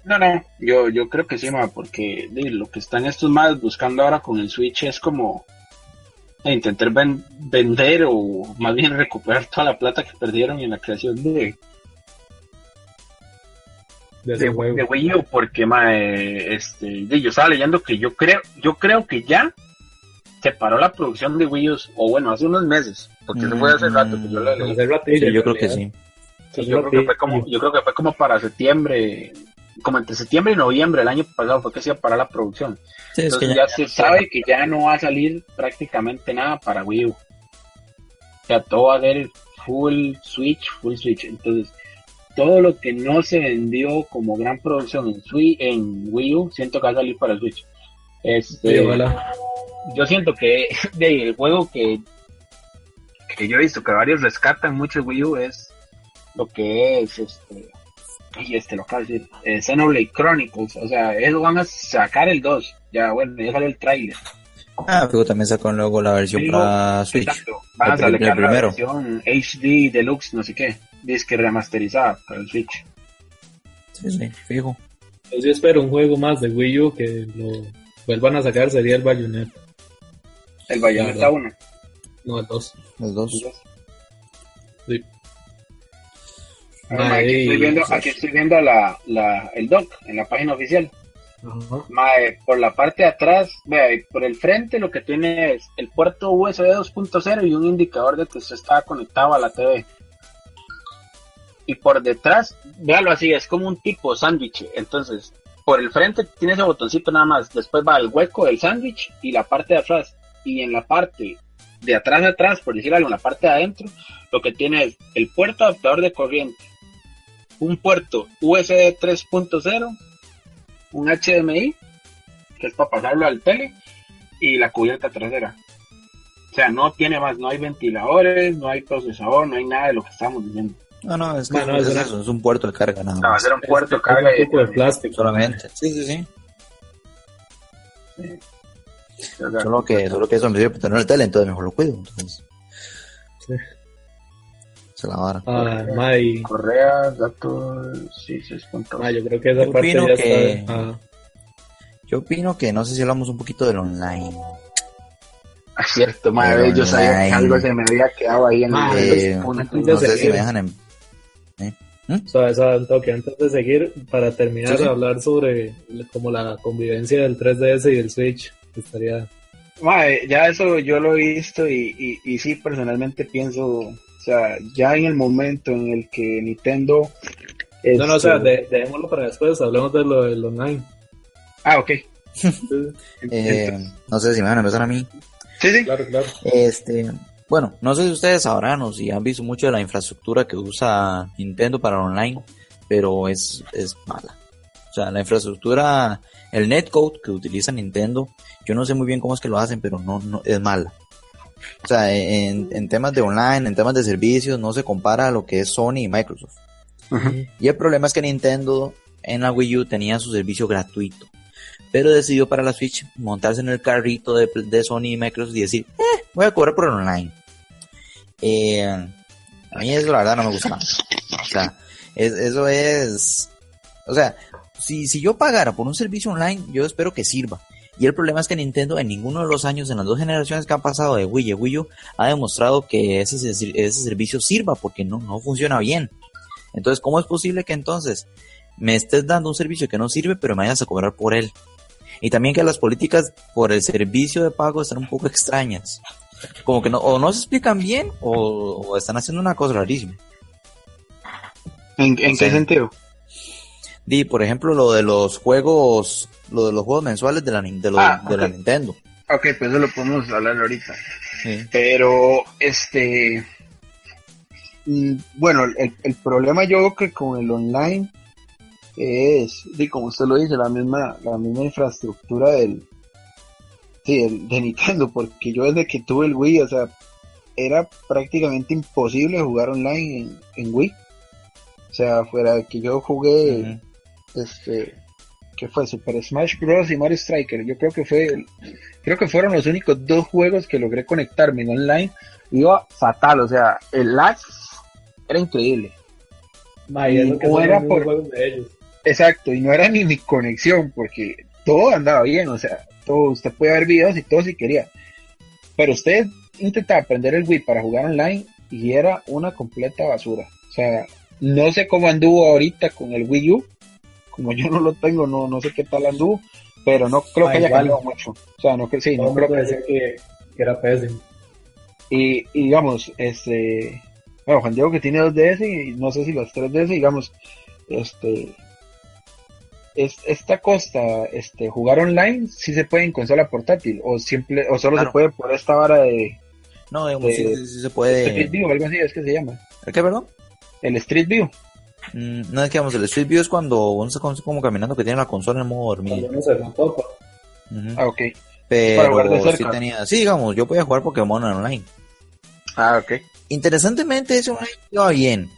No, no, yo, yo creo que sí, ma, porque lo que están estos más buscando ahora con el Switch es como intentar ven- vender o más bien recuperar toda la plata que perdieron en la creación de, De Wii U, porque ma, eh, este, yo estaba leyendo que yo creo, yo creo que ya se paró la producción de Wii U, o bueno, hace unos meses, porque eso fue hace rato que yo lo leí. Hace ratillo, Sí, en yo creo que sí. Sí, yo creo que fue como, yo creo que fue como para septiembre, como entre septiembre y noviembre del año pasado fue que se iba a parar la producción. Sí, es que Entonces ya- ya, se sabe que ya no va a salir prácticamente nada para Wii U. O sea, todo va a ser full Switch, full Switch. Entonces, todo lo que no se vendió como gran producción en, Switch, en Wii U, siento que va a salir para Switch. Este, Sí, ojalá. Yo siento que de el juego que, que yo he visto que varios rescatan mucho Wii U es lo que es este y este lo acabo de decir eh, Xenoblade Chronicles o sea ellos van a sacar el 2 ya bueno ya sale el trailer Ah, pero también sacó luego la versión Digo, para Switch. Exacto. van a El- sacar la primero. versión HD Deluxe no sé qué disque remasterizada para el Switch Sí, sí, fijo. Yo sí espero un juego más de Wii U que lo vuelvan a sacar, sería el Bayonetta. El Bayonetta verdad. 1 No, el 2. Los dos. Sí. Además, Ay, aquí estoy viendo, aquí estoy viendo la, la, el doc en la página oficial Ajá. Mae, por la parte de atrás, vea, y por el frente lo que tiene es el puerto USB 2.0 y un indicador de que usted estaba conectado a la TV. Y por detrás, véalo así, es como un tipo sándwich. Entonces, por el frente tiene ese botoncito nada más. Después va el hueco del sándwich y la parte de atrás. Y en la parte de atrás de atrás, por decir algo, en la parte de adentro, lo que tiene es el puerto adaptador de corriente, un puerto USB 3.0 un HDMI, que es para pasarlo al tele, y la cubierta trasera. O sea, no tiene más, no hay ventiladores, no hay procesador, no hay nada de lo que estamos diciendo. No, no, es que Bueno, es, eso, es un puerto de carga nada O sea, va a ser un puerto Es carga un tipo de plástico. Solamente. Sí, sí, sí. Solo que, solo que eso me sirve para tener el tele, entonces mejor lo cuido. Entonces, Sí. se la vara. Ah, y- Correas, datos, sí, sí, ma, yo creo que esa Yo parte opino ya que- está. ah, Yo opino que no sé si hablamos un poquito del online. Es Ah, cierto, madre, yo sabía que algo se me había quedado ahí en Ah, el Eh, antes de no sé si seguir. me dejan en... ¿Mm? Un toque. Antes de seguir, para terminar, de hablar sobre como la convivencia del 3DS y del Switch. Estaría... ya eso yo lo he visto y, y, sí, personalmente pienso, o sea, ya en el momento en el que Nintendo... No, no, o sea, este, dejémoslo para después, hablemos de lo del online. Ah, ok. eh, no sé si me van a empezar a mí. Sí, sí. Claro, claro. Este, bueno, no sé si ustedes sabrán o si han visto mucho de la infraestructura que usa Nintendo para online, pero es, es mala. O sea, la infraestructura, el netcode que utiliza Nintendo, yo no sé muy bien cómo es que lo hacen, pero no, no es mala. O sea, en, en temas de online, en temas de servicios, no se compara a lo que es Sony y Microsoft. Y el problema es que Nintendo en la Wii U tenía su servicio gratuito pero decidió para la Switch montarse en el carrito de, Sony y Microsoft y decir, eh, voy a cobrar por el online. Eh, a mí eso la verdad no me gusta. O sea, eso es, o sea, si, si yo pagara por un servicio online, yo espero que sirva. Y el problema es que Nintendo en ninguno de los años, en las dos generaciones que han pasado de Wii y Wii U, ha demostrado que ese, ese servicio sirva porque no, no funciona bien. Entonces, ¿cómo es posible que entonces me estés dando un servicio que no sirve, pero me vayas a cobrar por él? Y también que las políticas por el servicio de pago están un poco extrañas. Como que no, o no se explican bien o, están haciendo una cosa rarísima. ¿En, qué sentido? Di, por ejemplo, lo de los juegos, lo de los juegos mensuales de la, de, ah, de la Nintendo. Ok, pues eso lo podemos hablar ahorita. Pero, este, mm, bueno, el, el, problema yo creo que con el online es, y como usted lo dice, la misma, la misma infraestructura del, sí, de Nintendo, porque yo desde que tuve el Wii, o sea, era prácticamente imposible jugar online en, Wii. O sea, fuera de que yo jugué, este, que fue Super Smash Bros. y Mario Striker. Yo creo que fue, creo que fueron los únicos dos juegos que logré conectarme en online. Iba fatal, o sea, el lag era increíble. era por, de ellos. Exacto, y no era ni mi conexión, porque todo andaba bien, o sea, todo, usted puede ver videos y todo si quería. Pero usted intentaba aprender el Wii para jugar online y era una completa basura. O sea, no sé cómo anduvo ahorita con el Wii U, como yo no lo tengo, no, no sé qué tal anduvo, pero no creo que haya cambiado mucho. O sea, no, que sí, no, creo que... que, que era pésimo. Y, y digamos, este, bueno, Juan Diego que tiene dos DS y no sé si los tres DS, digamos, este, es, esta costa, este, jugar online, si se puede en consola portátil o simple o solo se puede por esta vara de no, digamos, sí, se puede. Street View, algo así es que se llama. ¿El qué, perdón? El Street View. Mm, no es que vamos, el Street View es cuando uno está como, caminando que tiene la consola en modo dormido. Ah, ok. Pero sí tenía, sí, digamos, yo podía jugar Pokémon online. Ah, ok. Interesantemente ese online iba bien.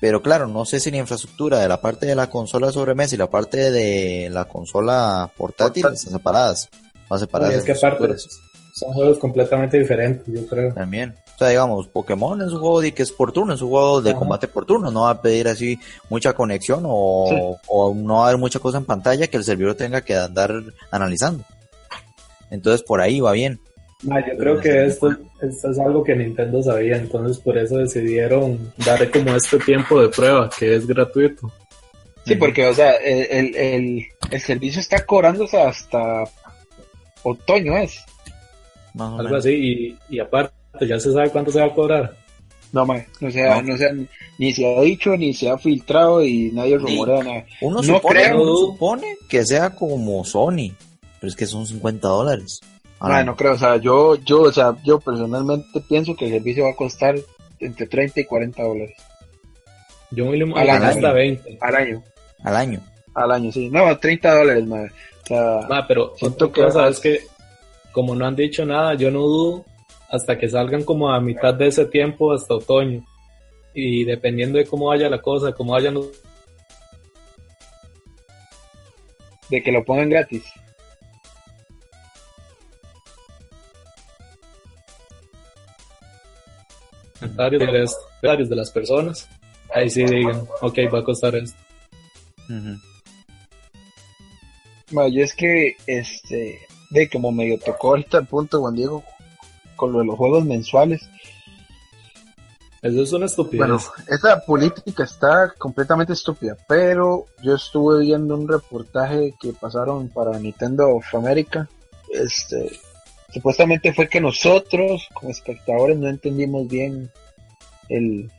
Pero claro, no sé si la infraestructura de la parte de la consola sobremesa y la parte de la consola portátil, están separadas. Van separadas. es que aparte son juegos completamente diferentes, yo creo. También. O sea, digamos, Pokémon es un juego de que es por turno, es un juego de combate por turno, no va a pedir así mucha conexión o, o no va a haber mucha cosa en pantalla que el servidor tenga que andar analizando. Entonces por ahí va bien yo creo que esto, esto, es algo que Nintendo sabía, entonces por eso decidieron dar como este tiempo de prueba, que es gratuito. Sí, porque, o sea, el, el, el servicio está cobrándose hasta otoño, ¿es? Algo así, y, y, aparte, ¿ya se sabe cuánto se va a cobrar? No, man, no, se ha, no. ni se ha dicho, ni se ha filtrado y nadie rumorea nada. Uno, no supone, uno supone que sea como Sony, pero es que son 50 dólares. Ah, no creo, o sea, yo, yo, o sea, yo personalmente pienso que el servicio va a costar entre 30 y 40 dólares. Yo me al año, hasta 20. Al año. Al año. Al año, sí. No, 30 dólares, madre. O sea, pero siento que sabes que como no han dicho nada, yo no dudo hasta que salgan como a mitad de ese tiempo hasta otoño. Y dependiendo de cómo vaya la cosa, cómo vayan los... De que lo pongan gratis. comentarios de, las personas, ahí sí digan, ok, va a costar esto. yo es que, este, de como medio tocó ahorita el punto, Juan Diego, con lo de los juegos mensuales. Eso es una estupidez. Bueno, esa política está completamente estúpida, pero yo estuve viendo un reportaje que pasaron para Nintendo of America. Este, supuestamente fue que nosotros, como espectadores, no entendimos bien el,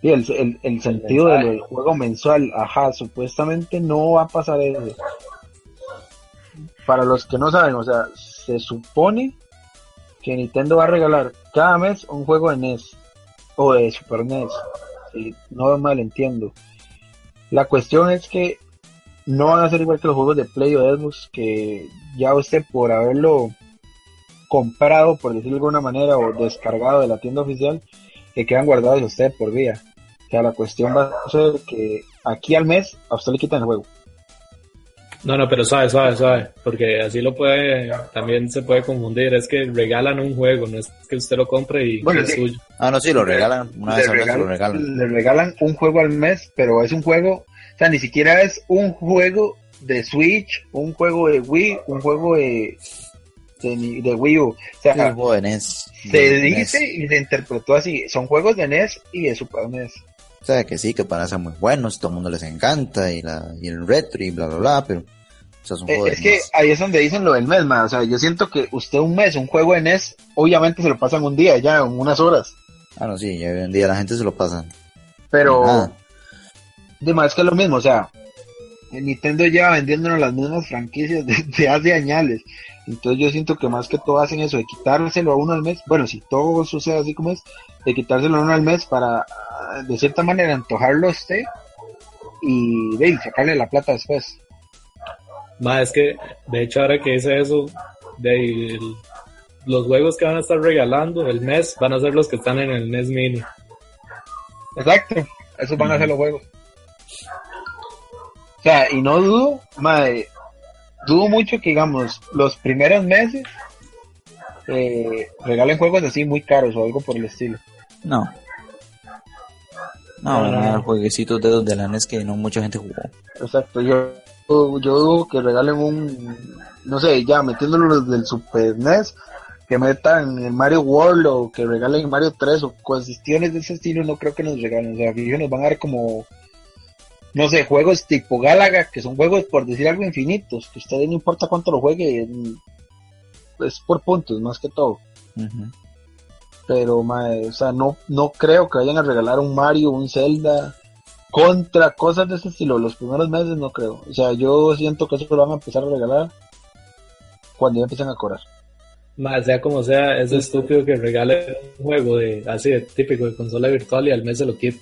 el, el, sentido del juego mensual. Ajá, supuestamente no va a pasar eso. Para los que no saben, o sea, se supone que Nintendo va a regalar cada mes un juego de NES o de Super NES. Si no mal entiendo. La cuestión es que no van a ser igual que los juegos de Play o Xbox que ya usted por haberlo comprado, por decirlo de alguna manera, o descargado de la tienda oficial, que quedan guardados a usted por vía. O sea, la cuestión va a ser que aquí al mes a usted le quitan el juego. No, no, pero suave, suave, suave, porque así lo puede, también se puede confundir, es que regalan un juego, no es que usted lo compre y es suyo. Ah, no, sí, lo regalan, una vez al mes lo regalan. Le regalan un juego al mes, pero es un juego, o sea, ni siquiera es un juego de Switch, un juego de Wii, un juego de, de, Wii U. O sea, un juego de NES. Se dice y se interpretó así, son juegos de NES y de Super NES. O sea, que sí, que parecen muy buenos, todo el mundo les encanta, y, la, y el retro y bla, bla, bla, pero... O es, que ahí es donde dicen lo del mes, O sea, yo siento que usted un mes, un juego de NES, obviamente se lo pasan un día, ya, en unas horas. Ah, no, sí, hoy en día la gente se lo pasa. Pero... De más que lo mismo, o sea, Nintendo lleva vendiéndonos las mismas franquicias de, hace años. Entonces yo siento que más que todo hacen eso, de quitárselo a uno al mes. Bueno, si todo sucede así como es, de quitárselo uno al mes para, de cierta manera, antojarlo a usted y de sacarle la plata después. Más es que, de hecho, ahora que dice eso, de los juegos que van a estar regalando el mes van a ser los que están en el NES Mini. Exacto, esos van a ser los juegos. O sea, y no dudo, madre, dudo mucho que, digamos, los primeros meses eh, regalen juegos así muy caros o algo por el estilo. No. No, van a jueguecitos de los de la NES que no mucha gente jugó. Exacto, yo, yo dudo que regalen un, no sé, ya metiéndolo los del Super NES, que metan el Mario World o que regalen Mario 3 o cuestiones de ese estilo, no creo que nos regalen. O sea, que nos van a dar como no sé, juegos tipo Galaga, que son juegos, por decir algo, infinitos, que ustedes no importa cuánto lo juegue, es por puntos, más que todo. Pero, o sea, no, no creo que vayan a regalar un Mario, un Zelda, contra cosas de ese estilo. Los primeros meses no creo. O sea, yo siento que eso lo van a empezar a regalar cuando ya empiecen a cobrar. Más sea como sea, es estúpido que regale un juego de así de típico de consola virtual y al mes se lo quiten.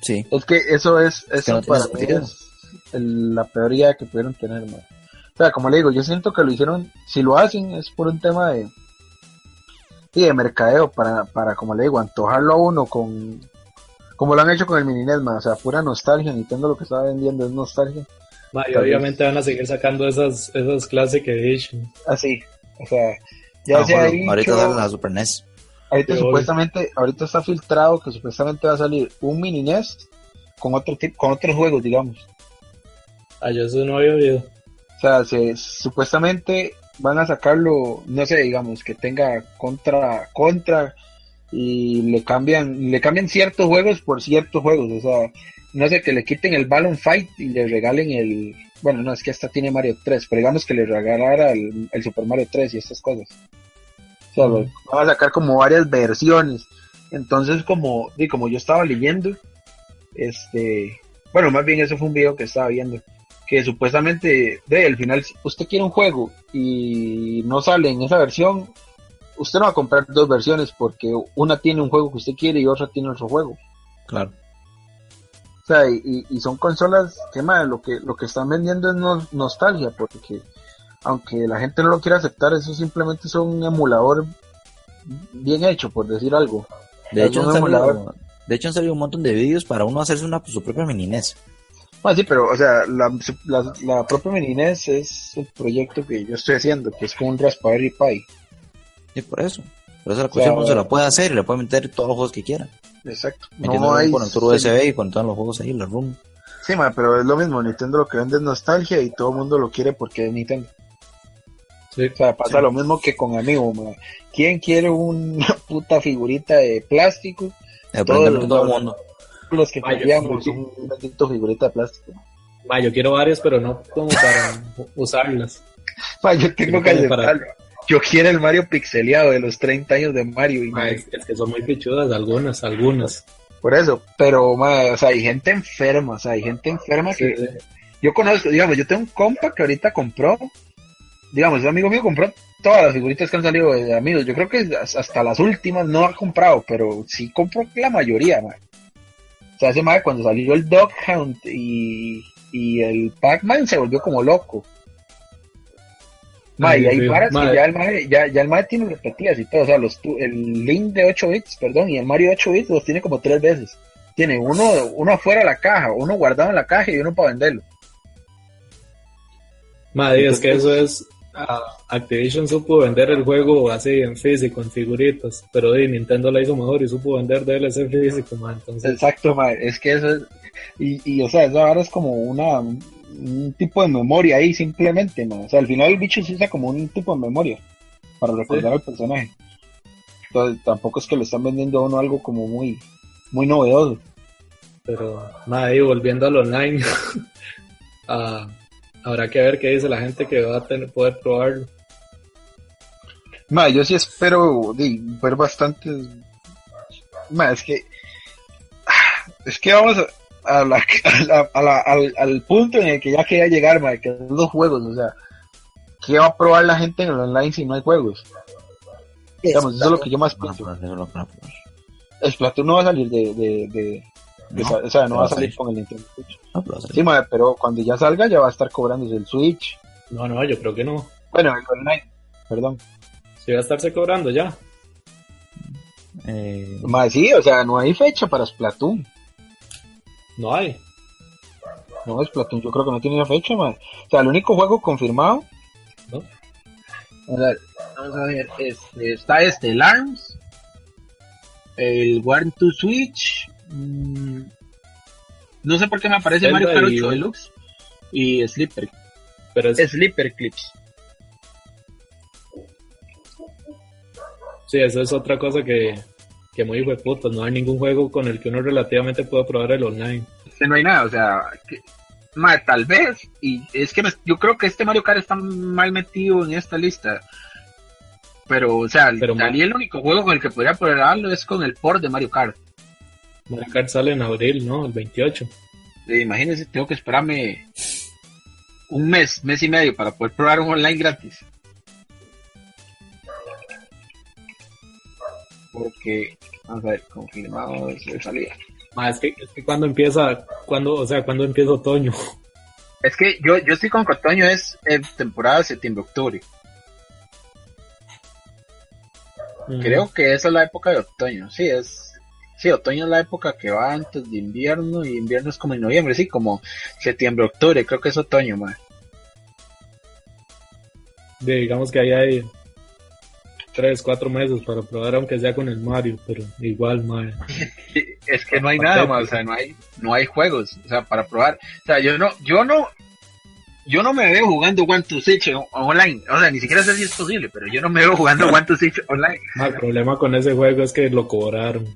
Sí. Es que eso es, eso para mí es la peor idea que pudieron tener, O sea, como le digo, yo siento que lo hicieron, si lo hacen es por un tema de, y de mercadeo, para, para, como le digo, antojarlo a uno con, como lo han hecho con el mini o sea, pura nostalgia, Nintendo lo que estaba vendiendo es nostalgia. y obviamente van a seguir sacando esas, esas Classic Edition. Así, o sea, ya ah, se ha dicho... Ahorita la Super NES. Ahorita supuestamente, ahorita está filtrado que supuestamente va a salir un mini NES con otro con otros juegos, digamos. Ah, yo eso no había oído. O sea, se, supuestamente van a sacarlo, no sé, digamos, que tenga contra, contra, y le cambian, le cambian ciertos juegos por ciertos juegos, o sea, no sé, que le quiten el Balloon Fight y le regalen el, bueno, no, es que hasta tiene Mario 3, pero digamos que le regalara el, el Super Mario 3 y estas cosas. O sea, van a sacar como varias versiones. Entonces, como, y como yo estaba leyendo, este, bueno, más bien eso fue un video que estaba viendo, que supuestamente, de al final, usted quiere un juego y no sale en esa versión, usted no va a comprar dos versiones porque una tiene un juego que usted quiere y otra tiene otro juego. Claro. O sea, y, y son consolas que más lo que lo que están vendiendo es nostalgia porque aunque la gente no lo quiera aceptar, eso simplemente es un emulador bien hecho, por decir algo. De hecho, han salido, de hecho han salido un montón de vídeos para uno hacerse una su propia mini NES. Ah, sí, pero, o sea, la, la, propia mini NES es un proyecto que yo estoy haciendo, que es como un Raspberry Pi. Sí, por eso. Por eso la cuestión no se la puede hacer y le puede meter todos los juegos que quiera. Exacto. no hay, con el USB y con todos los juegos ahí, la room. Sí, ma, pero es lo mismo. Nintendo lo que vende es nostalgia y todo el mundo lo quiere porque es Nintendo. O sea, pasa lo mismo que con amigos, ma. ¿Quién quiere una puta figurita de plástico? Aprenderlo los- todo el mundo. Los que queríamos un bendito figurita de plástico. Ma, yo quiero varias, pero no como para usarlas. Ma, yo tengo que para-. Yo quiero el Mario pixeleado de los 30 años de Mario. Y Ma, es, es que son muy pichudas, algunas, algunas. Por eso, pero, o sea, hay gente enferma, o sea, hay gente enferma que Sí, yo conozco, digamos, yo tengo un compa que ahorita compró, digamos, un amigo mío compró todas las figuritas que han salido de amigos, yo creo que hasta las últimas no ha comprado, pero sí compró la mayoría, ma. O sea, ese ma, cuando salió el Dog Hunt y, y el Pac-Man se volvió como loco. Ma, Ay, y hay varas que ya el ma, ya, ya el ma tiene repetidas y todo, o sea, los, tu- el Link de 8 bits, perdón, y el Mario 8 bits los tiene como tres veces. Tiene uno, uno afuera de la caja, uno guardado en la caja y uno para venderlo. Madre, es que eso es. Ah, Activision supo vender el juego así en físico, en figuritas, pero Nintendo la hizo mejor y supo vender DLC físico, man. Entonces, Exacto, es que eso es, y, y o sea, eso ahora es como una, un tipo de memoria ahí simplemente, ma. o sea, al final el bicho se usa como un tipo de memoria para recordar al personaje. Entonces tampoco es que le están vendiendo a uno algo como muy, muy novedoso. pero madre, y volviendo al online, ah, habrá que ver qué dice la gente que va a tener, poder probarlo. Ma, yo sí espero di, ver bastantes, ma, es que, ah, es que vamos a, a la- a la- a la- al, al punto en el que ya quería llegar, ma, que son los juegos, o sea, ¿qué va a probar la gente en el online si no hay juegos? Digamos, eso es lo que yo más pienso. Splatoon no va a salir de, de, de, de No, o sea, no va a salir con el Nintendo Switch. No, pero. Sí, ma, pero cuando ya salga ya va a estar cobrándose el Switch. No, no, yo creo que no. Bueno, el online, perdón. Si va a estarse cobrando ya. Eh, Ma, sí, o sea, no hay fecha para Splatoon. No hay. No, Splatoon yo creo que no tiene una fecha, ma. O sea, el único juego confirmado. ¿No? A ver, vamos a ver, este, está este, el ARMS, el One to Switch, mm, no sé por qué me aparece Zelda Mario Kart y- 8 Deluxe y Slipper, Pero es, Slipper Clips. sí, eso es otra cosa que, que muy hijo de puta. No hay ningún juego con el que uno relativamente pueda probar el online. Este, no hay nada, o sea, que, ma, tal vez, y es que me- yo creo que este Mario Kart está mal metido en esta lista. Pero, o sea, Pero, mí el único juego con el que podría probarlo es con el port de Mario Kart. Mario Kart sale en abril, ¿no? El 28. Eh, imagínense, tengo que esperarme un mes, mes y medio para poder probar un online gratis. Porque, vamos a ver, confirmado de salida. Ma, es que, es que cuando empieza, cuando, o sea, cuando empieza otoño. Es que yo, yo estoy con que otoño es eh, temporada de septiembre-octubre. Creo que esa es la época de otoño. Sí, es. Sí, otoño es la época que va antes de invierno y invierno es como en noviembre, sí, como septiembre, octubre, creo que es otoño. De, digamos que ahí hay tres, cuatro meses para probar, aunque sea con el Mario, pero igual, madre. Es que no hay nada más, o sea, no hay, no hay juegos, o sea, para probar. O sea, yo no, yo no, yo no me veo jugando One to Switch en- online, o sea, ni siquiera sé si es posible, pero yo no me veo jugando One to Switch online. Ma, el problema con ese juego es que lo cobraron.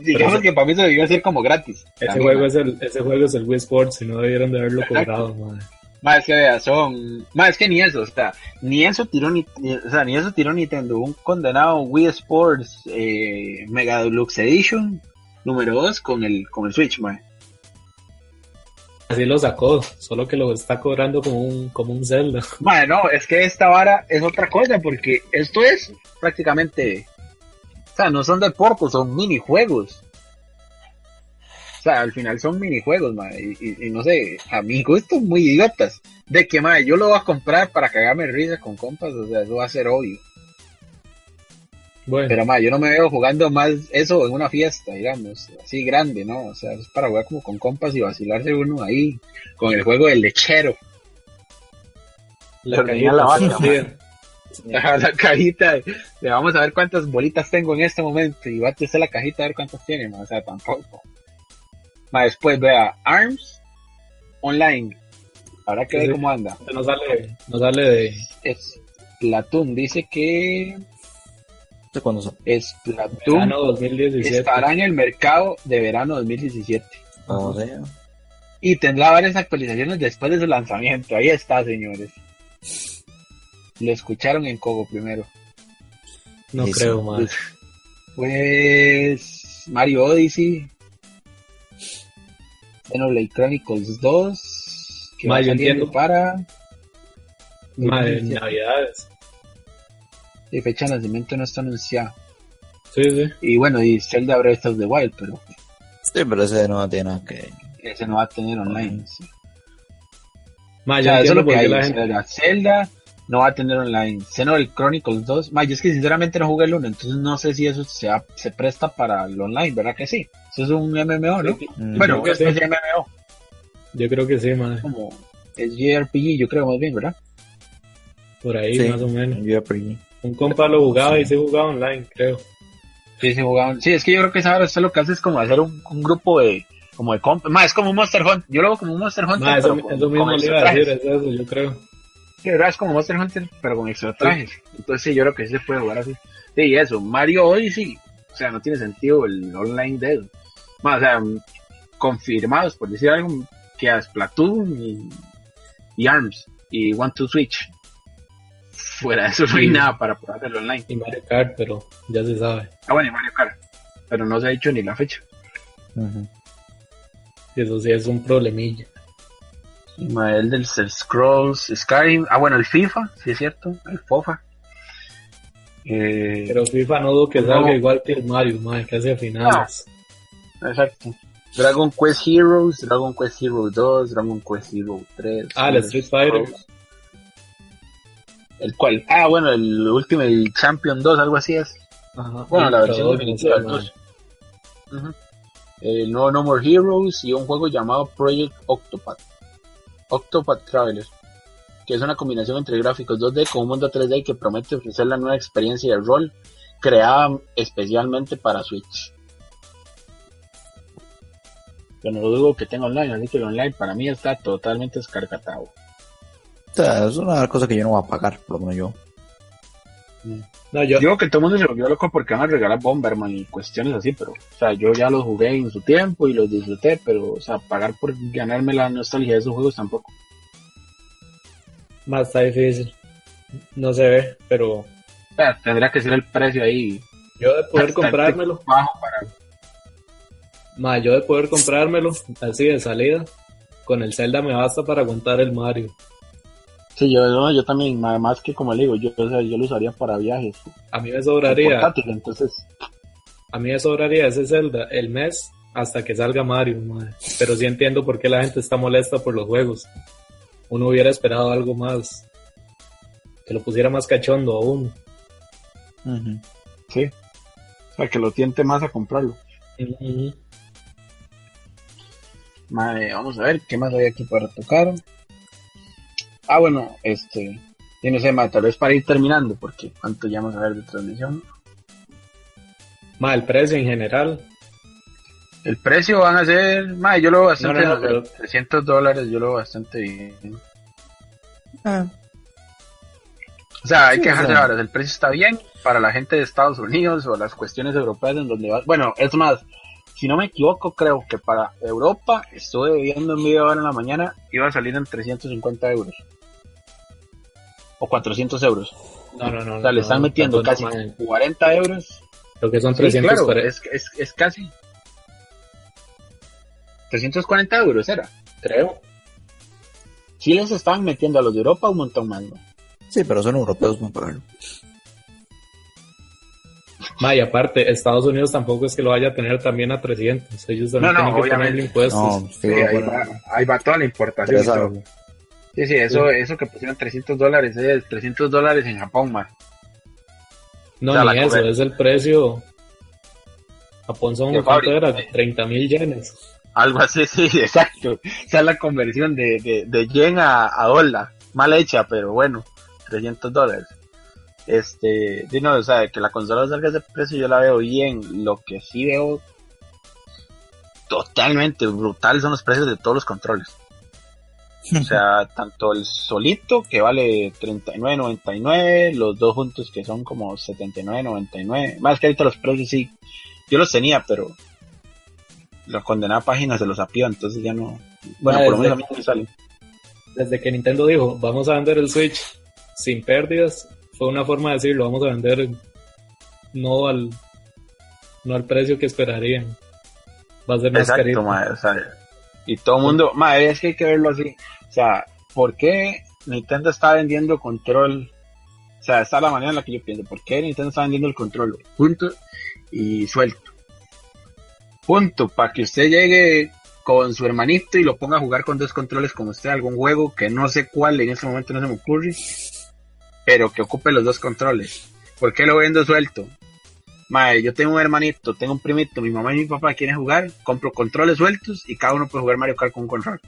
Digamos Pero- que para mí se debió hacer como gratis. Ese También, juego es el, ese juego es el Wii Sports y no debieron de haberlo cobrado, madre. Más que vea, son, más es que ni eso, o sea, ni eso tiró ni, o sea, ni eso tiró Nintendo, un condenado Wii Sports eh, Mega Deluxe Edition número 2 con el con el Switch, man. Así lo sacó, solo que lo está cobrando como un, como un Zelda. Madre, no, es que esta vara es otra cosa, porque esto es prácticamente, o sea, no son deportes, son minijuegos. O sea, al final son minijuegos, madre, y, y- y no sé, a mi gusto muy idiotas. De que, madre, yo lo voy a comprar para cagarme de risa con compas, o sea, eso va a ser obvio. Bueno, Pero, madre, yo no me veo jugando más eso en una fiesta, digamos, así grande, ¿no? O sea, es para jugar como con compas y vacilarse uno ahí, con el juego del lechero. la terminé la vaca, la cajita, de, de vamos a ver cuántas bolitas tengo en este momento y va a testar la cajita a ver cuántas tiene, ma, o sea, tampoco. Ma, después vea, ARMS Online, Habrá que Sí, ver cómo anda. No sale, no sale de. Es Splatoon dice que ¿De cuándo son? Splatoon Verano 2017. estará en el mercado de verano 2017 O sea, y tendrá varias actualizaciones después de su lanzamiento. Ahí está, señores. Lo escucharon en Cogo primero. No creo, sí. madre. Pues Mario Odyssey, Xenoblade Chronicles 2, que Ma, va entiendo. para Madre, 2017. navidades. y fecha de nacimiento no está anunciada. Sí, sí. Y bueno, y Zelda Breath of the Wild, pero sí, pero ese no tiene nada que. ese no va a tener online. sí. Ma, O yo sea, eso es lo que hay. la o gente. Zelda no va a tener online. Xenoblade Chronicles 2. Ma, yo es que sinceramente no jugué el 1, entonces no sé si eso se, va- se presta para el online, ¿verdad que sí? Eso es un MMO, ¿no? Mm, Bueno, es sí. MMO, Yo creo que sí, madre. como es JRPG, yo creo más bien, ¿verdad? Por ahí, Sí. más o menos. Un compa lo jugaba y se jugaba online, creo. Sí, sí, jugaban. Sí, es que yo creo que esa usted lo que hace es como hacer un, un grupo de, como de comp. Ma, es como un Monster Hunter. Yo lo veo como un Monster Hunter. Ma, eso, eso mismo le iba a decir, es eso, yo creo. ¿Verdad? Es como Monster Hunter, pero con extra trajes. Entonces sí, yo creo que sí se puede jugar así. Sí, y eso, Mario Odyssey, o sea, no tiene sentido el online de él. O sea, confirmados, por decir algo, que a Splatoon y, y ARMS y One to Switch. Fuera de eso no hay Sí. nada para poder hacerlo online. Y Mario Kart, pero ya se sabe. Ah, bueno, y Mario Kart. Pero no se ha dicho ni la fecha. Eso sí es un problemilla. Ma, El del Scrolls, Skyrim. Ah, bueno, el FIFA, sí es cierto. El FOFA. Eh, Pero FIFA no dudo que No. salga igual que el Mario, madre, que hace finales. Exacto. Dragon Quest Heroes, Dragon Quest Hero 2, Dragon Quest Hero 3. Ah, el Street Fighter. ¿El cual? Ah, bueno, el Ultimate Champion 2, algo así es. Ajá. Bueno, la versión definitiva no del sé, 2. Ujú. El nuevo No More Heroes y un juego llamado Project Octopath. Octopath Traveler. Que es una combinación entre gráficos 2D con un mundo 3D que promete ofrecer la nueva experiencia de rol creada especialmente para Switch. Yo no dudo que tenga online, así que el online para mí está totalmente descargatado. O sea, es una cosa que yo no voy a pagar, por lo menos yo. No, yo, Digo que todo el mundo se volvió loco porque van a regalar Bomberman y cuestiones así, pero, o sea, yo ya los jugué en su tiempo y los disfruté, pero, o sea, pagar por ganarme la nostalgia de esos juegos tampoco. más está difícil. No se ve, pero O sea, tendría que ser el precio ahí yo de poder comprármelo, bajo para... más yo de poder comprármelo así de salida, con el Zelda me basta para aguantar el Mario. Sí, yo, no, yo también, nada más que como le digo, yo, o sea, yo lo usaría para viajes. A mí me sobraría, portátil, entonces, a mí me sobraría ese Zelda el mes hasta que salga Mario, madre. Pero sí entiendo por qué la gente está molesta por los juegos. Uno hubiera esperado algo más, que lo pusiera más cachondo aún. Ujú. sí. O sea, que lo tiente más a comprarlo. Ujú. Madre, vamos a ver, ¿qué más hay aquí para tocar? Ah, bueno, este, y no sé, madre, tal vez para ir terminando, porque cuánto ya vamos a ver de transmisión. Ma, el precio en general, El precio van a ser, madre, yo lo veo bastante, No, no, no, bien, pero- 300 dólares, yo lo veo bastante bien. Ah, O sea, hay Sí, que o dejarse sea. varas, el precio está bien para la gente de Estados Unidos o las cuestiones europeas en donde va, bueno, es más, si no me equivoco, creo que para Europa, estuve viendo en video ahora en la mañana, iba a salir en 350 euros. O 400 euros. no, no, no. O sea, le no, están metiendo casi ma. 40 euros. Lo que son Sí, 300 claro, es, es, es casi. 340 euros era. creo. Sí les estaban metiendo a los de Europa un montón más, ¿no? sí, pero son europeos pagarlo. Ma, y aparte, Estados Unidos tampoco es que lo vaya a tener también a 300. Ellos también No, no, tienen que obviamente. ponerle impuestos. No, sí, Sí, va, ahí va toda la importación. Sí, sí, eso, eso que pusieron 300 dólares es 300 dólares en Japón, más. No, O sea, ni eso, es el precio. Japón son, De ¿cuánto era? sí. 30 mil yenes. Algo así, sí, exacto. O sea, la conversión de, de, de yen a, a dólar. Mal hecha, pero bueno, 300 dólares. Este, no, o sea, que la consola salga a ese precio yo la veo bien. Lo que sí veo totalmente brutal son los precios de todos los controles. O sea, tanto el solito que vale 39.99, los dos juntos que son como 79.99. Más que ahorita los precios sí, yo los tenía, pero la condenada página se los apió, entonces ya no. Bueno, Ah, por lo menos a mí no me sale. Desde que Nintendo dijo, vamos a vender el Switch sin pérdidas, fue una forma de decirlo, vamos a vender no al no al precio que esperarían. Va a ser más Exacto, carito. o sea, y todo el mundo, mae, es que hay que verlo así. O sea, ¿por qué Nintendo está vendiendo control? O sea, esta es la manera en la que yo pienso. ¿Por qué Nintendo está vendiendo el control? Punto y suelto. Punto, para que usted llegue con su hermanito y lo ponga a jugar con dos controles como usted, algún juego que no sé cuál en ese momento no se me ocurre, pero que ocupe los dos controles. ¿Por qué lo vendo suelto? Mae, yo tengo un hermanito, tengo un primito, mi mamá y mi papá quieren jugar, compro controles sueltos y cada uno puede jugar Mario Kart con un control.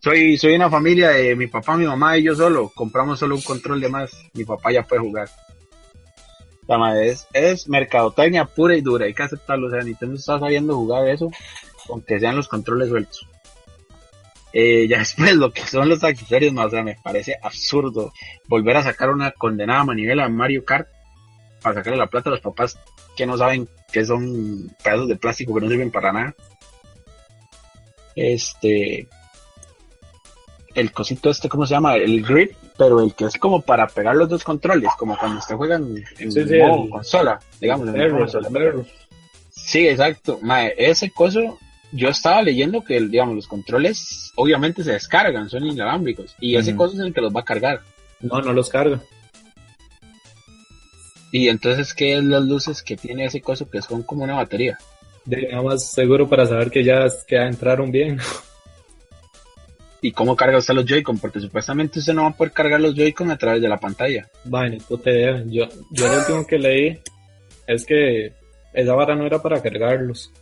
Soy, soy una familia de mi papá, mi mamá y yo solo, compramos solo un control de más, mi papá ya puede jugar. La madre es, es mercadotecnia pura y dura, hay que aceptarlo, o sea, Nintendo está sabiendo jugar eso, aunque sean los controles sueltos. Eh, ya después lo que son los accesorios, más, o sea, me parece absurdo volver a sacar una condenada manivela a Mario Kart para sacarle la plata a los papás que no saben que son pedazos de plástico que no sirven para nada. Este. El cosito este, ¿cómo se llama? El grip, pero el que es como para pegar los dos controles, como cuando usted juega en, en Sí, sí, modo el- consola, digamos. en Error, consola. error. Sí, exacto. Mae, ese coso, yo estaba leyendo que, digamos, los controles obviamente se descargan, son inalámbricos, y ese Ujú. coso es el que los va a cargar. No, no los carga. Y entonces, ¿qué es las luces que tiene ese coso que son como una batería? De, nada más seguro para saber que ya, que ya entraron bien. ¿Y cómo carga usted los Joy-Con? Porque supuestamente usted no va a poder cargar los Joy-Con a través de la pantalla. Ni puta idea. Yo, yo lo último que leí es que esa vara no era para cargarlos.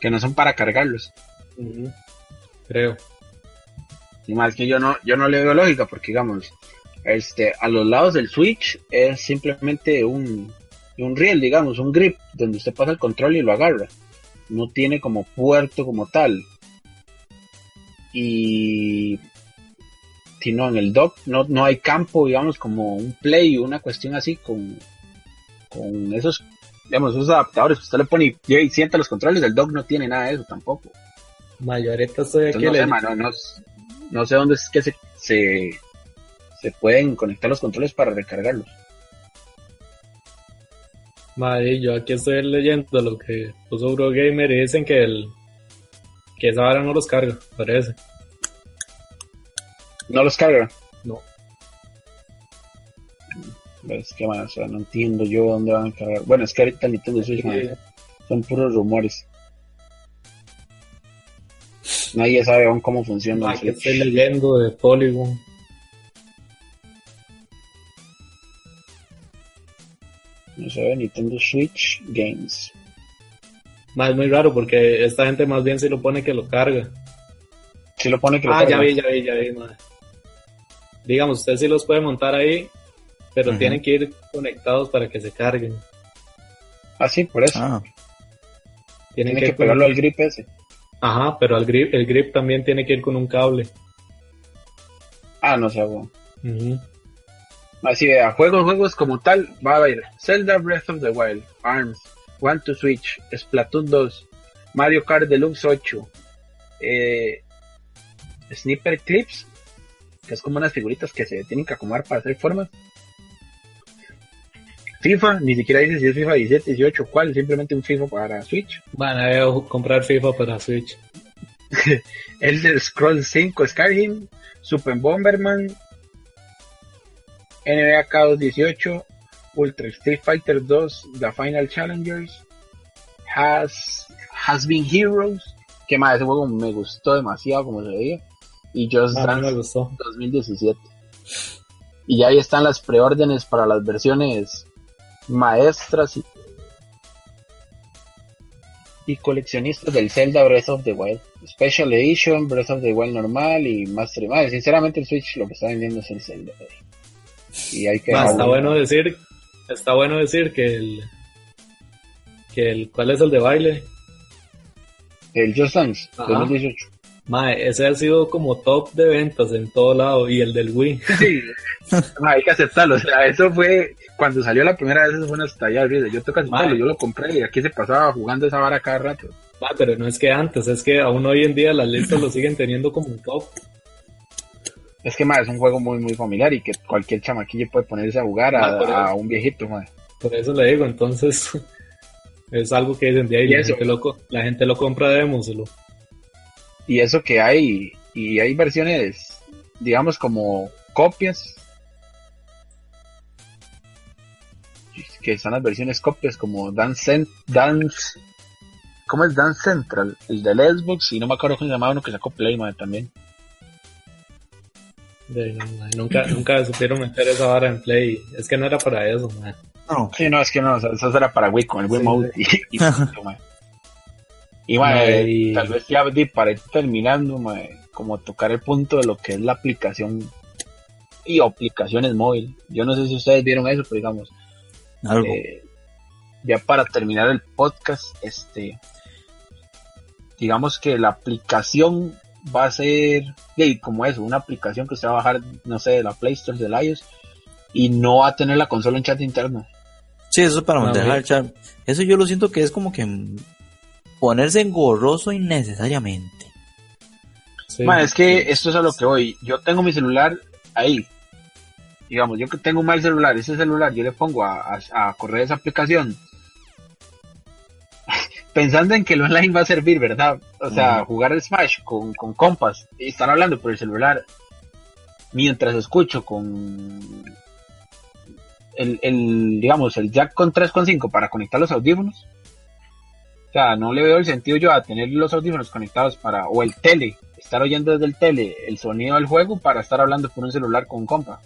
Que no son para cargarlos. Creo. Y más que yo no, yo no le veo lógica, porque digamos, este, a los lados del Switch es simplemente un, un riel, digamos, un grip, donde usted pasa el control y lo agarra. No tiene como puerto como tal. Y si no, en el dock no, no hay campo, digamos, como un play o una cuestión así con, con esos, digamos, esos adaptadores usted le pone y, y sienta los controles, el dock no tiene nada de eso tampoco. Mayoreta aquí. Entonces, no, sé, no sé dónde es que se, se, se pueden conectar los controles para recargarlos. Madre, yo aquí estoy leyendo lo que puso Eurogamer y dicen que el que esa vara no los carga, parece. ¿No los carga? No. Es que, man, o sea, no entiendo yo dónde van a cargar. Bueno, es que ahorita Nintendo Switch, man, son puros rumores. Nadie sabe aún cómo funciona Switch. estoy leyendo de Polygon. No se ve Nintendo Switch Games. Más es muy raro porque esta gente más bien se lo pone que lo carga. Si lo pone que lo Ah, carga. ya vi, ya vi, ya vi, madre. Digamos, usted sí los puede montar ahí, pero tienen que ir conectados para que se carguen. Ah, sí, por eso. Ah, Tienen Tiene que pegarlo con- al grip ese. Ajá, pero al grip, el grip también tiene que ir con un cable. Ah, no sé. Ujú. Así vea, juegos, juegos como tal, va a haber Zelda Breath of the Wild, ARMS, One to Switch, Splatoon 2, Mario Kart Deluxe 8, eh, Sniper Clips, que es como unas figuritas que se tienen que acomodar para hacer formas. FIFA, ni siquiera dice si es FIFA 17, 18, cuál, simplemente un FIFA para Switch. Van a ver, comprar FIFA para Switch. Elder Scrolls 5 Skyrim, Super Bomberman, NBA Chaos 18, Ultra Street Fighter 2, The Final Challengers, Has, Has Been Heroes, que más ese juego me gustó demasiado como se veía, y Just A mí me Dance gustó. 2017. Y ya ahí están las preórdenes para las versiones maestras y, y coleccionistas del Zelda Breath of the Wild. Special Edition, Breath of the Wild normal y Master Madre. Sinceramente el Switch lo que está vendiendo es el Zelda. Y hay que Ma, está bueno decir, está bueno decir que el que el ¿cuál es el de baile? El Just Dance Ajá. 2018. Mae, ese ha sido como top de ventas en todo lado y el del Wii. Sí, hay que aceptarlo. O sea, eso fue cuando salió la primera vez, eso fue una estallada Yo tengo que aceptarlo, yo lo compré y aquí se pasaba jugando esa vara cada rato. Ah, pero no es que antes, es que aún hoy en día las listas lo siguen teniendo como un top. Es que, más es un juego muy, muy familiar y que cualquier chamaquillo puede ponerse a jugar a, un viejito, madre. Por eso le digo, entonces, es algo que dicen de ahí, la, gente lo, la gente lo compra, démoselo. Y eso que hay, y hay versiones, digamos, como copias. Que están las versiones copias como Dance, Dance ¿Cómo es Dance Central? El del Xbox y no me acuerdo cómo se llamaba uno que sacó Play, también. Nunca, nunca supieron meter esa vara en Play. Es que no era para eso, man. No. Sí, no, es que no, eso era para Wii con el Wii Mode y, y, y, tal vez ya para ir terminando, como tocar el punto de lo que es la aplicación y aplicaciones móvil. Yo no sé si ustedes vieron eso, pero digamos, eh, ya para terminar el podcast, este, digamos que la aplicación va a ser como eso, una aplicación que usted va a bajar, no sé, de la Play Store, del iOS, y no va a tener la consola en chat interno. Sí, eso es para manejar el chat. Eso yo lo siento que es como que ponerse engorroso innecesariamente. es que esto es a lo que voy. Yo tengo mi celular ahí. Digamos, yo que tengo un mal celular, ese celular yo le pongo a correr esa aplicación pensando en que el online va a servir, ¿verdad? O sea, jugar el Smash con, con compas y están hablando por el celular mientras escucho con el, el digamos, el jack con 3.5 para conectar los audífonos. O sea, no le veo el sentido yo a tener los audífonos conectados para, o el tele, estar oyendo desde el tele el sonido del juego para estar hablando por un celular con un compa.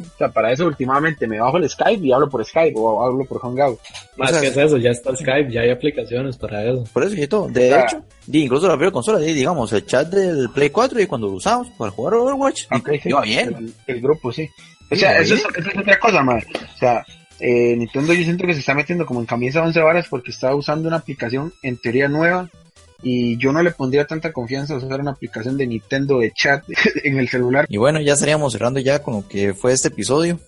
O sea, para eso últimamente me bajo el Skype y hablo por Skype o hablo por Hangout. Más que es eso, ya está Skype, ya hay aplicaciones para eso. Por eso, todo. De hecho, incluso la primera consola, digamos, el chat del Play 4 y cuando lo usamos para jugar Overwatch, okay, iba bien. El, grupo, sí. O sea, eso es, otra cosa, man. O sea, eh, Nintendo yo siento que se está metiendo como en camisa 11 varas porque está usando una aplicación en teoría nueva y yo no le pondría tanta confianza a usar una aplicación de Nintendo de chat en el celular. Y bueno, ya estaríamos cerrando ya con lo que fue este episodio.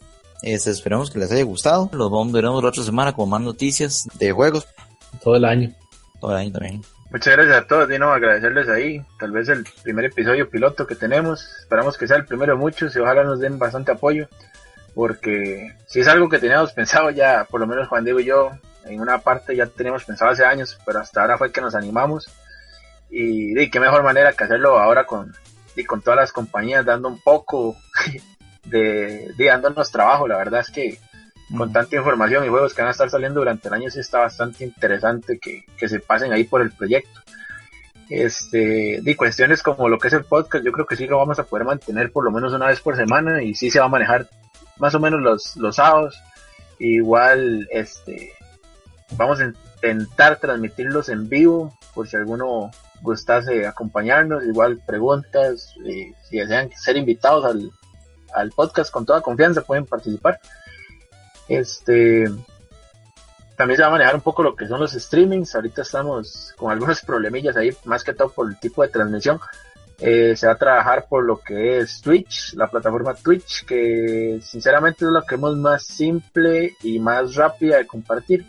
Este, esperemos que les haya gustado. Los vamos a ver la otra semana con más noticias de juegos. Todo el año. Todo el año también. Muchas gracias a todos, Dino, agradecerles ahí. Tal vez el primer episodio piloto que tenemos. Esperamos que sea el primero de muchos y ojalá nos den bastante apoyo. Porque si es algo que teníamos pensado ya, por lo menos Juan Diego y yo, en una parte ya teníamos pensado hace años, pero hasta ahora fue que nos animamos y, qué mejor manera que hacerlo ahora con, y con todas las compañías dando un poco de, dándonos trabajo. La verdad es que con tanta información y juegos que van a estar saliendo durante el año sí está bastante interesante que, se pasen ahí por el proyecto. Este, y cuestiones como lo que es el podcast, yo creo que sí lo vamos a poder mantener por lo menos una vez por semana y sí se va a manejar más o menos los, los sábados. Igual, este, vamos a intentar transmitirlos en vivo por si alguno gustase acompañarnos, igual preguntas, eh, si desean ser invitados al, al podcast con toda confianza pueden participar. Este también se va a manejar un poco lo que son los streamings. Ahorita estamos con algunos problemillas ahí, más que todo por el tipo de transmisión. Eh, se va a trabajar por lo que es Twitch, la plataforma Twitch, que sinceramente es lo que hemos más simple y más rápida de compartir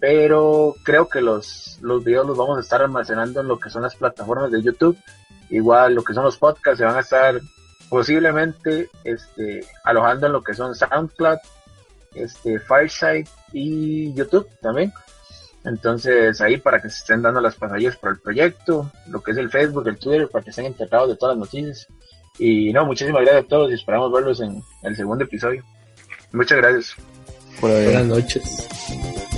pero creo que los, los videos los vamos a estar almacenando en lo que son las plataformas de YouTube. Igual lo que son los podcasts se van a estar posiblemente este, alojando en lo que son SoundCloud, este, Fireside y YouTube también. Entonces ahí para que se estén dando las pasadillas por el proyecto, lo que es el Facebook, el Twitter, para que estén enterados de todas las noticias. Y no, muchísimas gracias a todos y esperamos verlos en el segundo episodio. Muchas gracias. Buenas noches.